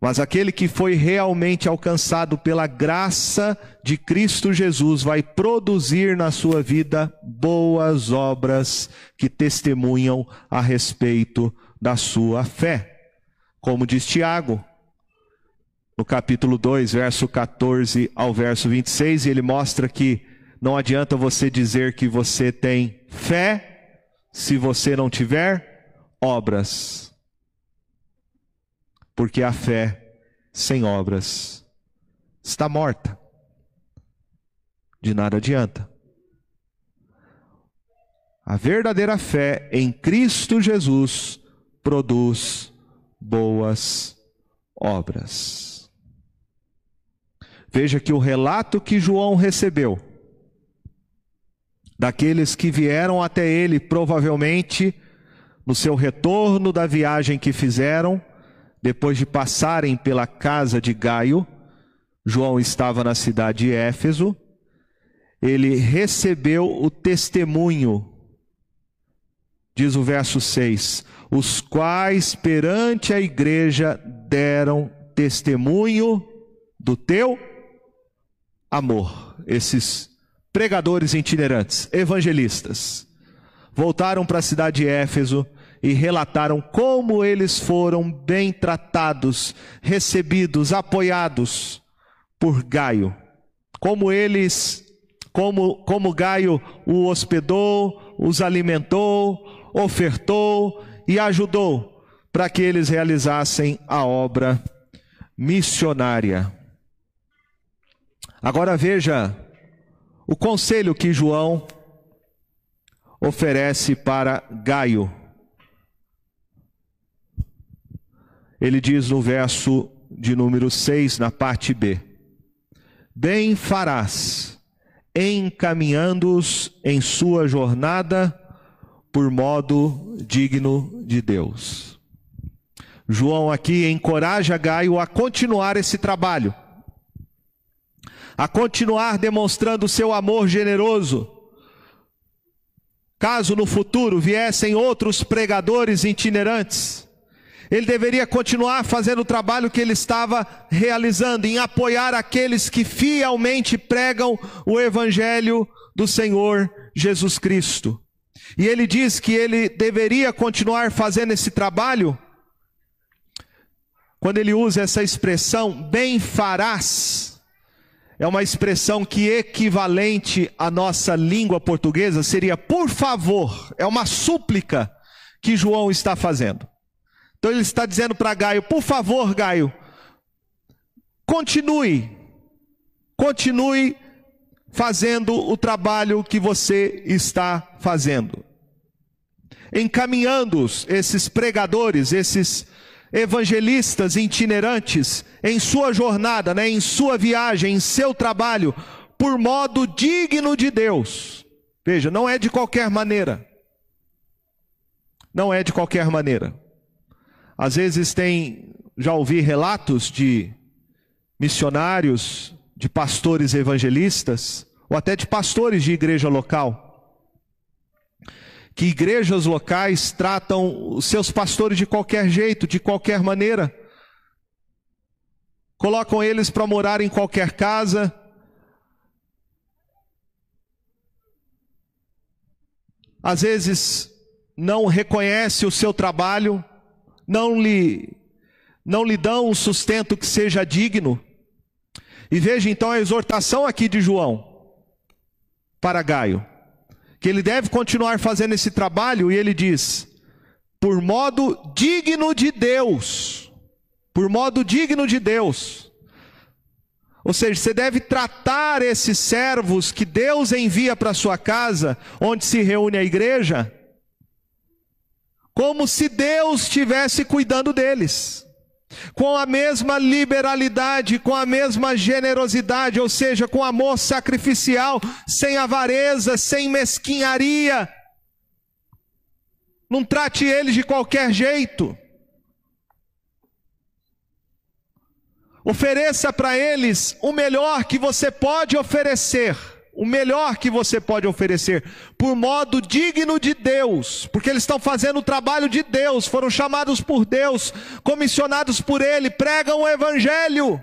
Mas aquele que foi realmente alcançado pela graça de Cristo Jesus vai produzir na sua vida boas obras que testemunham a respeito da sua fé. Como diz Tiago, no capítulo 2, verso 14 ao verso 26, ele mostra que não adianta você dizer que você tem fé se você não tiver obras porque a fé sem obras está morta. De nada adianta. A verdadeira fé em Cristo Jesus produz boas obras. Veja que o relato que João recebeu, daqueles que vieram até ele, provavelmente no seu retorno da viagem que fizeram, depois de passarem pela casa de Gaio, João estava na cidade de Éfeso, ele recebeu o testemunho, diz o verso 6, os quais perante a igreja deram testemunho do teu amor. Esses pregadores itinerantes, evangelistas, voltaram para a cidade de Éfeso e relataram como eles foram bem tratados, recebidos, apoiados por Gaio. Como eles, como, como Gaio o hospedou, os alimentou, ofertou e ajudou para que eles realizassem a obra missionária. Agora veja o conselho que João oferece para Gaio. Ele diz no verso de número 6, na parte B: Bem farás, encaminhando-os em sua jornada por modo digno de Deus. João aqui encoraja Gaio a continuar esse trabalho, a continuar demonstrando seu amor generoso. Caso no futuro viessem outros pregadores itinerantes, ele deveria continuar fazendo o trabalho que ele estava realizando, em apoiar aqueles que fielmente pregam o Evangelho do Senhor Jesus Cristo. E ele diz que ele deveria continuar fazendo esse trabalho, quando ele usa essa expressão, bem farás, é uma expressão que equivalente à nossa língua portuguesa seria por favor, é uma súplica que João está fazendo. Então ele está dizendo para Gaio: por favor, Gaio, continue, continue fazendo o trabalho que você está fazendo. Encaminhando-os, esses pregadores, esses evangelistas itinerantes, em sua jornada, né, em sua viagem, em seu trabalho, por modo digno de Deus. Veja, não é de qualquer maneira. Não é de qualquer maneira. Às vezes tem, já ouvi relatos de missionários, de pastores evangelistas, ou até de pastores de igreja local, que igrejas locais tratam os seus pastores de qualquer jeito, de qualquer maneira, colocam eles para morar em qualquer casa, às vezes não reconhece o seu trabalho, não lhe não lhe dão um sustento que seja digno, E veja então a exortação aqui de João para Gaio, que ele deve continuar fazendo esse trabalho, e ele diz: por modo digno de Deus, por modo digno de Deus. Ou seja, você deve tratar esses servos que Deus envia para sua casa, onde se reúne a igreja, como se Deus estivesse cuidando deles com a mesma liberalidade, com a mesma generosidade, ou seja, com amor sacrificial, sem avareza, sem mesquinharia. Não trate eles de qualquer jeito. Ofereça para eles o melhor que você pode oferecer o melhor que você pode oferecer, por modo digno de Deus, porque eles estão fazendo o trabalho de Deus, foram chamados por Deus, comissionados por Ele, pregam o Evangelho.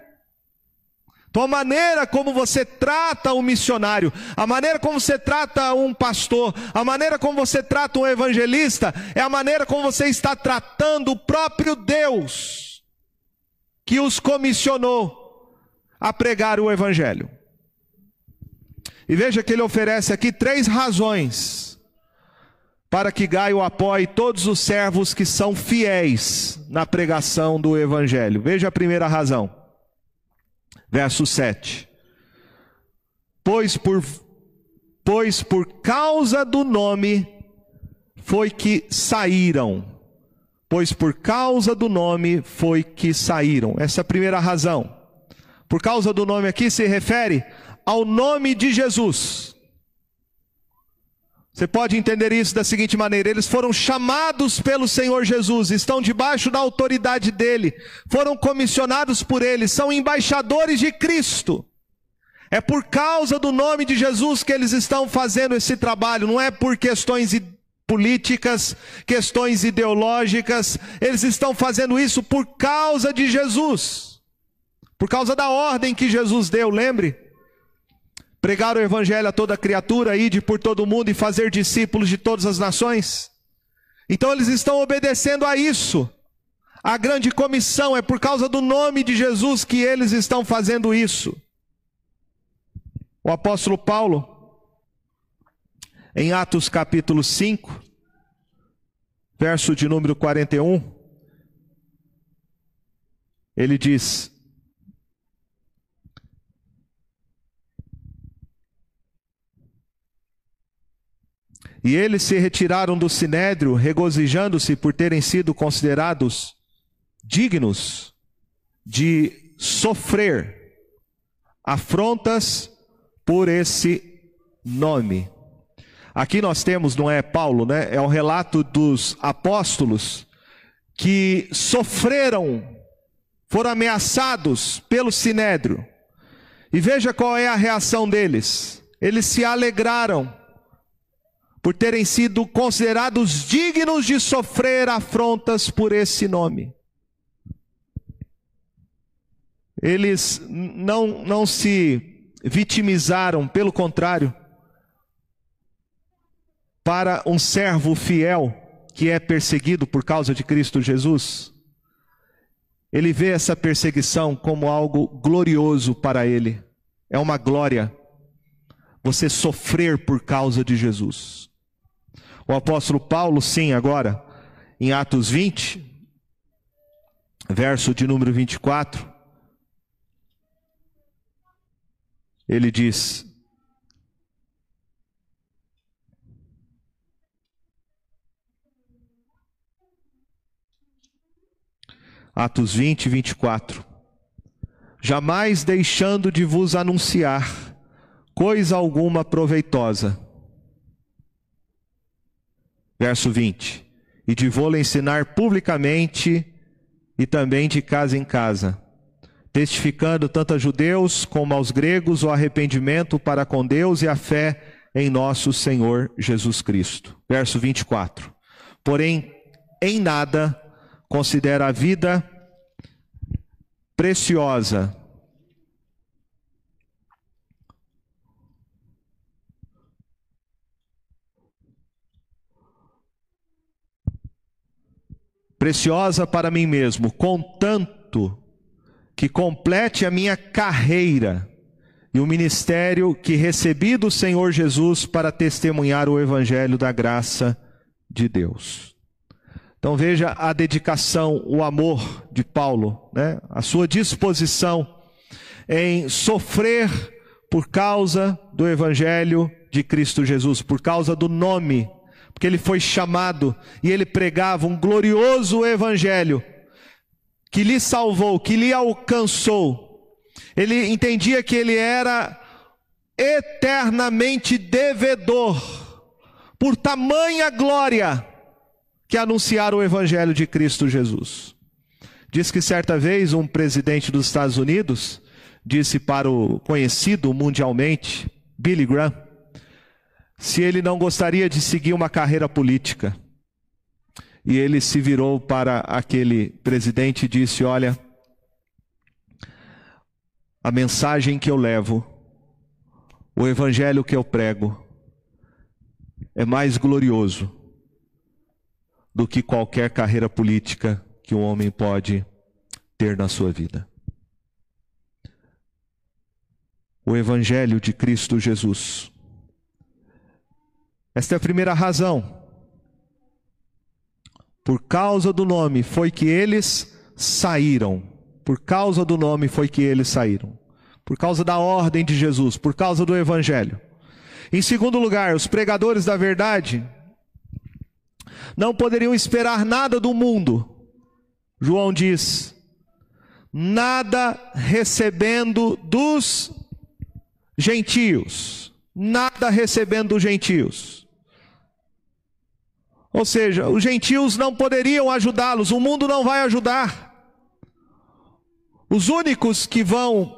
Então, a maneira como você trata um missionário, a maneira como você trata um pastor, a maneira como você trata um evangelista, é a maneira como você está tratando o próprio Deus, que os comissionou a pregar o Evangelho. E veja que ele oferece aqui três razões para que Gaio apoie todos os servos que são fiéis na pregação do Evangelho. Veja a primeira razão, verso 7. Pois por, pois por causa do nome foi que saíram. Pois por causa do nome foi que saíram. Essa é a primeira razão. Por causa do nome aqui se refere ao nome de Jesus. Você pode entender isso da seguinte maneira: eles foram chamados pelo Senhor Jesus, estão debaixo da autoridade dele, foram comissionados por ele, são embaixadores de Cristo. É por causa do nome de Jesus que eles estão fazendo esse trabalho, não é por questões políticas, questões ideológicas, eles estão fazendo isso por causa de Jesus, por causa da ordem que Jesus deu, lembre? Pregar o evangelho a toda criatura, ide por todo mundo e fazer discípulos de todas as nações. Então eles estão obedecendo a isso. A grande comissão é por causa do nome de Jesus que eles estão fazendo isso. O apóstolo Paulo, em Atos capítulo 5, verso de número 41, ele diz: E eles se retiraram do sinédrio, regozijando-se por terem sido considerados dignos de sofrer afrontas por esse nome. Aqui nós temos, não é Paulo, né? É o relato dos apóstolos que sofreram, foram ameaçados pelo sinédrio. E veja qual é a reação deles. Eles se alegraram por terem sido considerados dignos de sofrer afrontas por esse nome. Eles não, não se vitimizaram, pelo contrário, para um servo fiel que é perseguido por causa de Cristo Jesus. Ele vê essa perseguição como algo glorioso para ele. É uma glória você sofrer por causa de Jesus. O apóstolo Paulo, sim, agora, em Atos 20, verso de número 24, ele diz: Atos 20, 24. Jamais deixando de vos anunciar coisa alguma proveitosa Verso 20: E de vou-lhe ensinar publicamente e também de casa em casa, testificando tanto a judeus como aos gregos o arrependimento para com Deus e a fé em nosso Senhor Jesus Cristo. Verso 24: Porém, em nada considera a vida preciosa preciosa para mim mesmo, contanto que complete a minha carreira e o ministério que recebi do Senhor Jesus para testemunhar o evangelho da graça de Deus. Então veja a dedicação, o amor de Paulo, né? a sua disposição em sofrer por causa do Evangelho de Cristo Jesus, por causa do nome, porque ele foi chamado e ele pregava um glorioso Evangelho que lhe salvou, que lhe alcançou. Ele entendia que ele era eternamente devedor, por tamanha glória, que anunciar o Evangelho de Cristo Jesus. Diz que certa vez um presidente dos Estados Unidos disse para o conhecido mundialmente, Billy Graham, se ele não gostaria de seguir uma carreira política. E ele se virou para aquele presidente e disse: Olha, a mensagem que eu levo, o evangelho que eu prego, é mais glorioso do que qualquer carreira política que um homem pode ter na sua vida. o Evangelho de Cristo Jesus. Esta é a primeira razão. Por causa do nome foi que eles saíram. Por causa do nome foi que eles saíram. Por causa da ordem de Jesus, por causa do Evangelho. Em segundo lugar, os pregadores da verdade não poderiam esperar nada do mundo. João diz: nada recebendo dos gentios, nada recebendo dos gentios. Ou seja, os gentios não poderiam ajudá-los, o mundo não vai ajudar. Os únicos que vão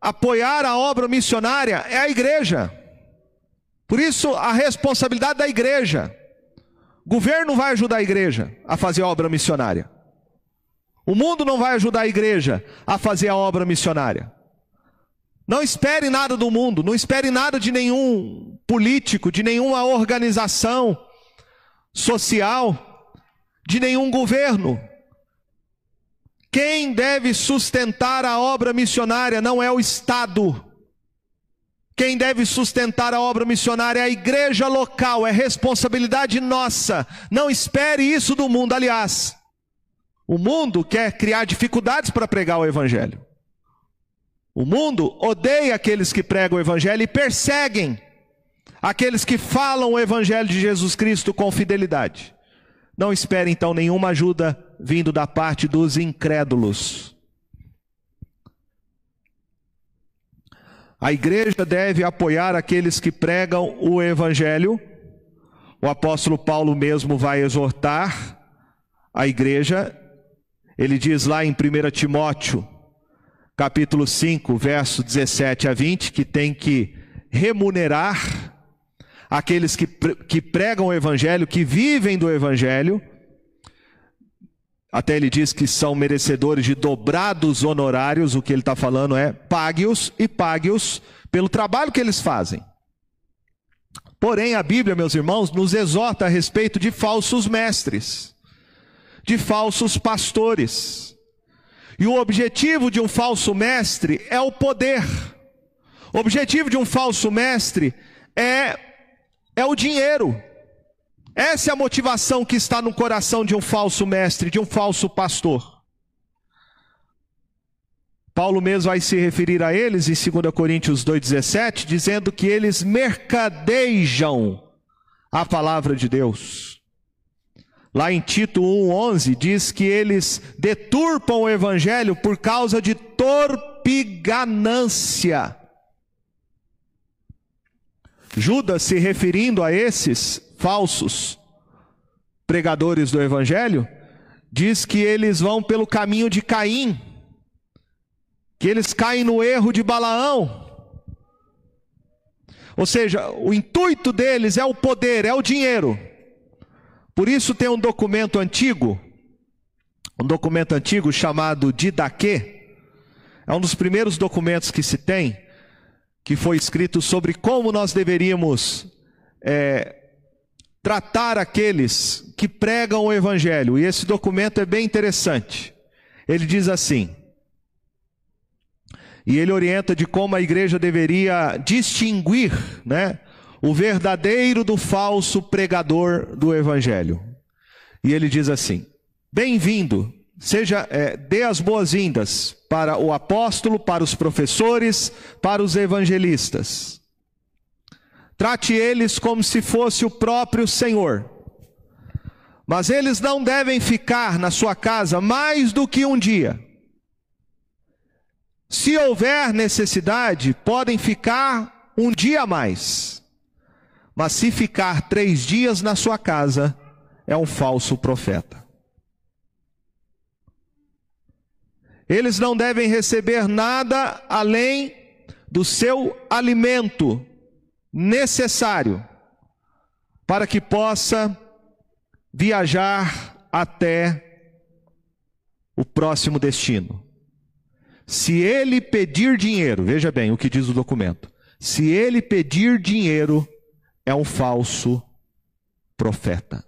apoiar a obra missionária é a igreja. Por isso, a responsabilidade da igreja. O governo vai ajudar a igreja a fazer a obra missionária. O mundo não vai ajudar a igreja a fazer a obra missionária. Não espere nada do mundo, não espere nada de nenhum político, de nenhuma organização social, de nenhum governo. Quem deve sustentar a obra missionária não é o Estado. Quem deve sustentar a obra missionária é a igreja local, é responsabilidade nossa. Não espere isso do mundo. Aliás, o mundo quer criar dificuldades para pregar o Evangelho. O mundo odeia aqueles que pregam o Evangelho e perseguem aqueles que falam o Evangelho de Jesus Cristo com fidelidade. Não espere então nenhuma ajuda vindo da parte dos incrédulos. A igreja deve apoiar aqueles que pregam o Evangelho. O apóstolo Paulo mesmo vai exortar a igreja. Ele diz lá em 1 Timóteo capítulo 5, verso 17 a 20, que tem que remunerar aqueles que, que pregam o evangelho, que vivem do evangelho. Até ele diz que são merecedores de dobrados honorários, o que ele está falando é pague-os e pague-os pelo trabalho que eles fazem. Porém, a Bíblia, meus irmãos, nos exorta a respeito de falsos mestres, de falsos pastores e o objetivo de um falso mestre é o poder. O objetivo de um falso mestre é, é o dinheiro. Essa é a motivação que está no coração de um falso mestre, de um falso pastor. Paulo mesmo vai se referir a eles em 2 Coríntios 2,17, dizendo que eles mercadejam a palavra de Deus. Lá em Tito 1:11 diz que eles deturpam o evangelho por causa de torpiganância. Judas se referindo a esses falsos pregadores do evangelho, diz que eles vão pelo caminho de Caim, que eles caem no erro de Balaão. Ou seja, o intuito deles é o poder, é o dinheiro. Por isso tem um documento antigo, um documento antigo chamado Didaquê. É um dos primeiros documentos que se tem, que foi escrito sobre como nós deveríamos é, tratar aqueles que pregam o Evangelho. E esse documento é bem interessante. Ele diz assim: E ele orienta de como a igreja deveria distinguir, né, o verdadeiro do falso pregador do evangelho. E ele diz assim: Bem-vindo, seja é, dê as boas-vindas para o apóstolo, para os professores, para os evangelistas. Trate eles como se fosse o próprio Senhor. Mas eles não devem ficar na sua casa mais do que um dia. Se houver necessidade, podem ficar um dia a mais. Mas se ficar três dias na sua casa, é um falso profeta. Eles não devem receber nada além do seu alimento necessário para que possa viajar até o próximo destino. Se ele pedir dinheiro, veja bem o que diz o documento. Se ele pedir dinheiro, é um falso profeta.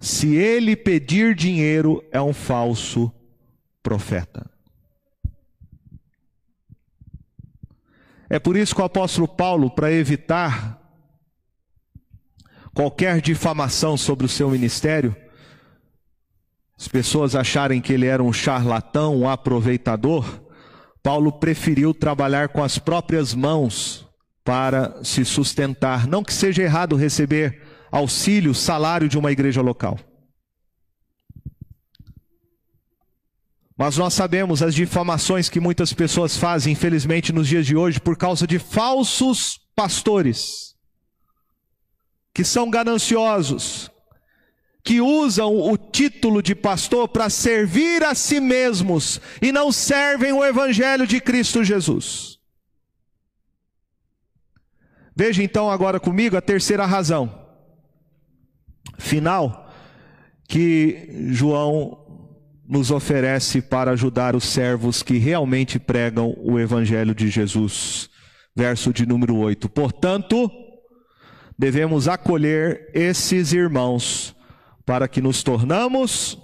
Se ele pedir dinheiro, é um falso profeta. É por isso que o apóstolo Paulo, para evitar qualquer difamação sobre o seu ministério, as pessoas acharem que ele era um charlatão, um aproveitador, Paulo preferiu trabalhar com as próprias mãos para se sustentar. Não que seja errado receber auxílio, salário de uma igreja local. Mas nós sabemos as difamações que muitas pessoas fazem, infelizmente, nos dias de hoje, por causa de falsos pastores, que são gananciosos, que usam o título de pastor para servir a si mesmos e não servem o Evangelho de Cristo Jesus. Veja então agora comigo a terceira razão final que João nos oferece para ajudar os servos que realmente pregam o Evangelho de Jesus. Verso de número 8. Portanto, devemos acolher esses irmãos para que nos tornamos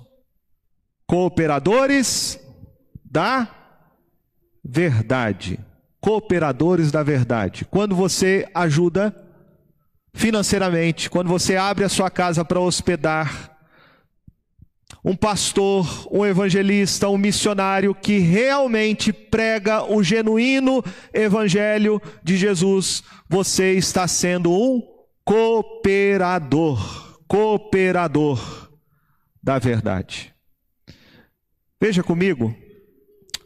cooperadores da verdade. Cooperadores da verdade. Quando você ajuda financeiramente, quando você abre a sua casa para hospedar um pastor, um evangelista, um missionário que realmente prega o genuíno evangelho de Jesus, você está sendo um cooperador, cooperador da verdade. Veja comigo,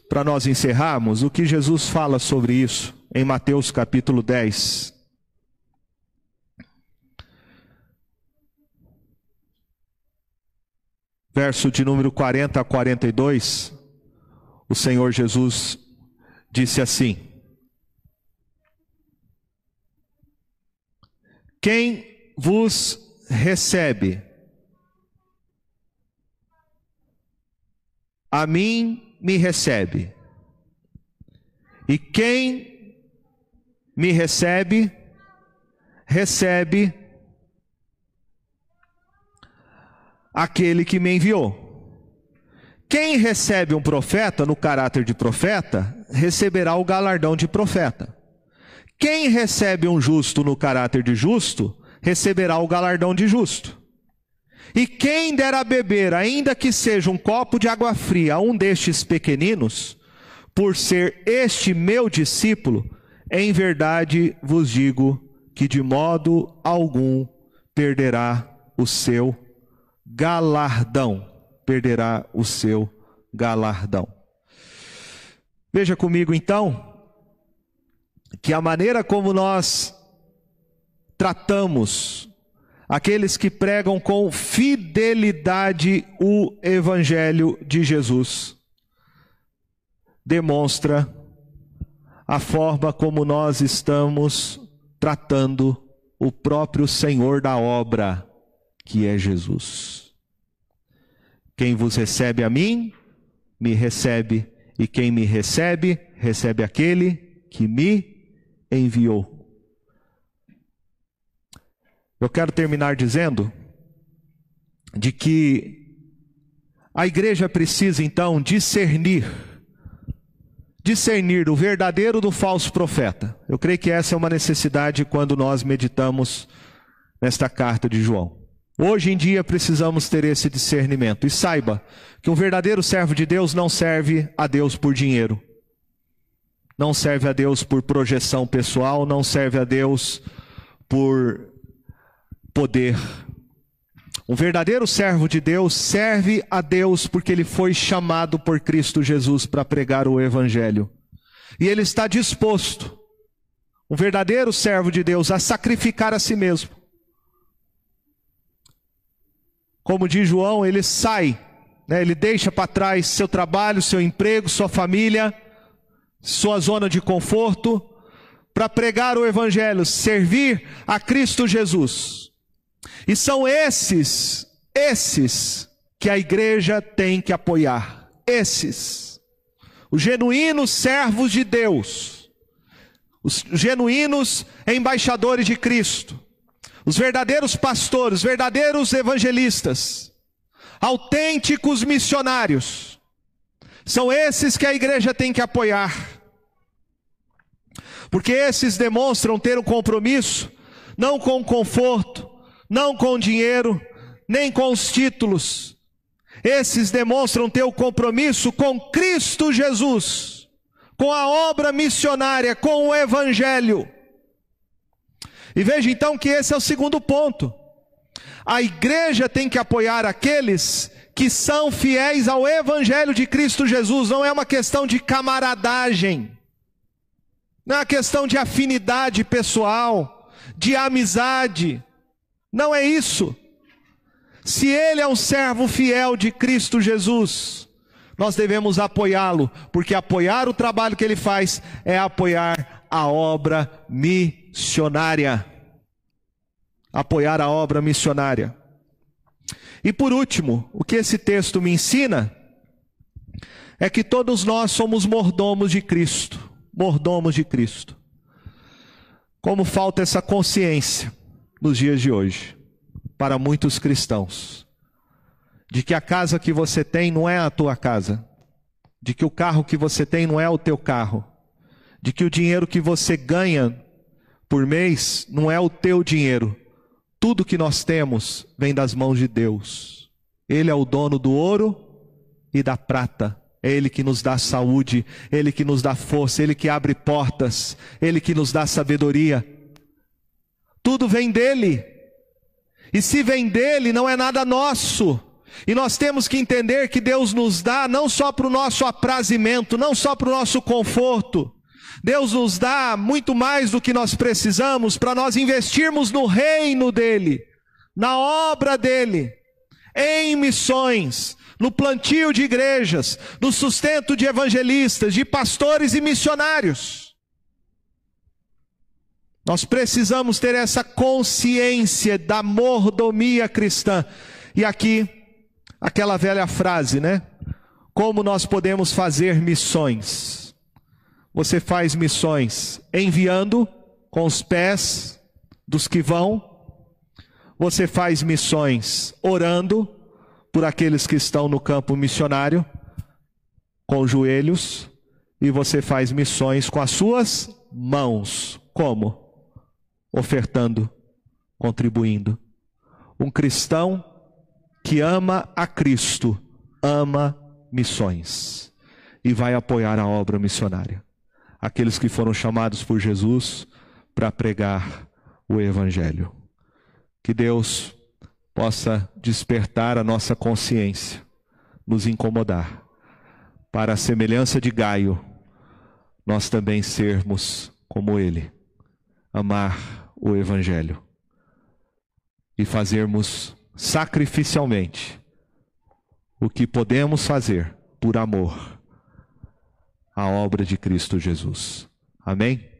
para nós encerrarmos, o que Jesus fala sobre isso em Mateus capítulo 10. Verso de número 40 a 42, o Senhor Jesus disse assim: Quem vos recebe, a mim me recebe, e quem me recebe, recebe aquele que me enviou. Quem recebe um profeta no caráter de profeta, receberá o galardão de profeta. Quem recebe um justo no caráter de justo, receberá o galardão de justo. E quem der a beber, ainda que seja um copo de água fria, a um destes pequeninos, por ser este meu discípulo, em verdade vos digo que de modo algum perderá o seu galardão, perderá o seu galardão. Veja comigo então que a maneira como nós tratamos aqueles que pregam com fidelidade o evangelho de Jesus demonstra a forma como nós estamos tratando o próprio Senhor da obra, que é Jesus. Quem vos recebe a mim, me recebe, e quem me recebe, recebe aquele que me enviou. Eu quero terminar dizendo de que a igreja precisa então discernir discernir o verdadeiro do falso profeta. Eu creio que essa é uma necessidade quando nós meditamos nesta carta de João. Hoje em dia precisamos ter esse discernimento. E saiba que um verdadeiro servo de Deus não serve a Deus por dinheiro, não serve a Deus por projeção pessoal, não serve a Deus por poder. Um verdadeiro servo de Deus serve a Deus porque ele foi chamado por Cristo Jesus para pregar o Evangelho. E ele está disposto, um verdadeiro servo de Deus, a sacrificar a si mesmo como diz João, ele sai, né? ele deixa para trás seu trabalho, seu emprego, sua família, sua zona de conforto, para pregar o Evangelho, servir a Cristo Jesus. E são esses, esses, que a igreja tem que apoiar. Esses, os genuínos servos de Deus, os genuínos embaixadores de Cristo os verdadeiros pastores, os verdadeiros evangelistas, autênticos missionários, são esses que a igreja tem que apoiar, porque esses demonstram ter um compromisso, não com conforto, não com dinheiro, nem com os títulos, esses demonstram ter o um compromisso com Cristo Jesus, com a obra missionária, com o Evangelho. E veja então que esse é o segundo ponto. A igreja tem que apoiar aqueles que são fiéis ao Evangelho de Cristo Jesus, não é uma questão de camaradagem, não é uma questão de afinidade pessoal, de amizade, não é isso. Se ele é um servo fiel de Cristo Jesus, nós devemos apoiá-lo, porque apoiar o trabalho que ele faz é apoiar a obra missionária missionária. Apoiar a obra missionária. E por último, o que esse texto me ensina é que todos nós somos mordomos de Cristo. Mordomos de Cristo. Como falta essa consciência nos dias de hoje, para muitos cristãos, de que a casa que você tem não é a tua casa, de que o carro que você tem não é o teu carro, de que o dinheiro que você ganha por mês não é o teu dinheiro. Tudo que nós temos vem das mãos de Deus. Ele é o dono do ouro e da prata. É Ele que nos dá saúde, Ele que nos dá força, Ele que abre portas, Ele que nos dá sabedoria. Tudo vem dele. E se vem dele, não é nada nosso. E nós temos que entender que Deus nos dá não só para o nosso aprazimento, não só para o nosso conforto, Deus nos dá muito mais do que nós precisamos para nós investirmos no reino dEle, na obra dEle, em missões, no plantio de igrejas, no sustento de evangelistas, de pastores e missionários. Nós precisamos ter essa consciência da mordomia cristã. E aqui, aquela velha frase, né? Como nós podemos fazer missões? Você faz missões enviando com os pés dos que vão. Você faz missões orando por aqueles que estão no campo missionário, com joelhos. E você faz missões com as suas mãos. Como? Ofertando, contribuindo. Um cristão que ama a Cristo, ama missões e vai apoiar a obra missionária aqueles que foram chamados por Jesus para pregar o Evangelho. Que Deus possa despertar a nossa consciência, nos incomodar, para a semelhança de Gaio, nós também sermos como ele, amar o Evangelho e fazermos sacrificialmente o que podemos fazer por amor a obra de Cristo Jesus. Amém?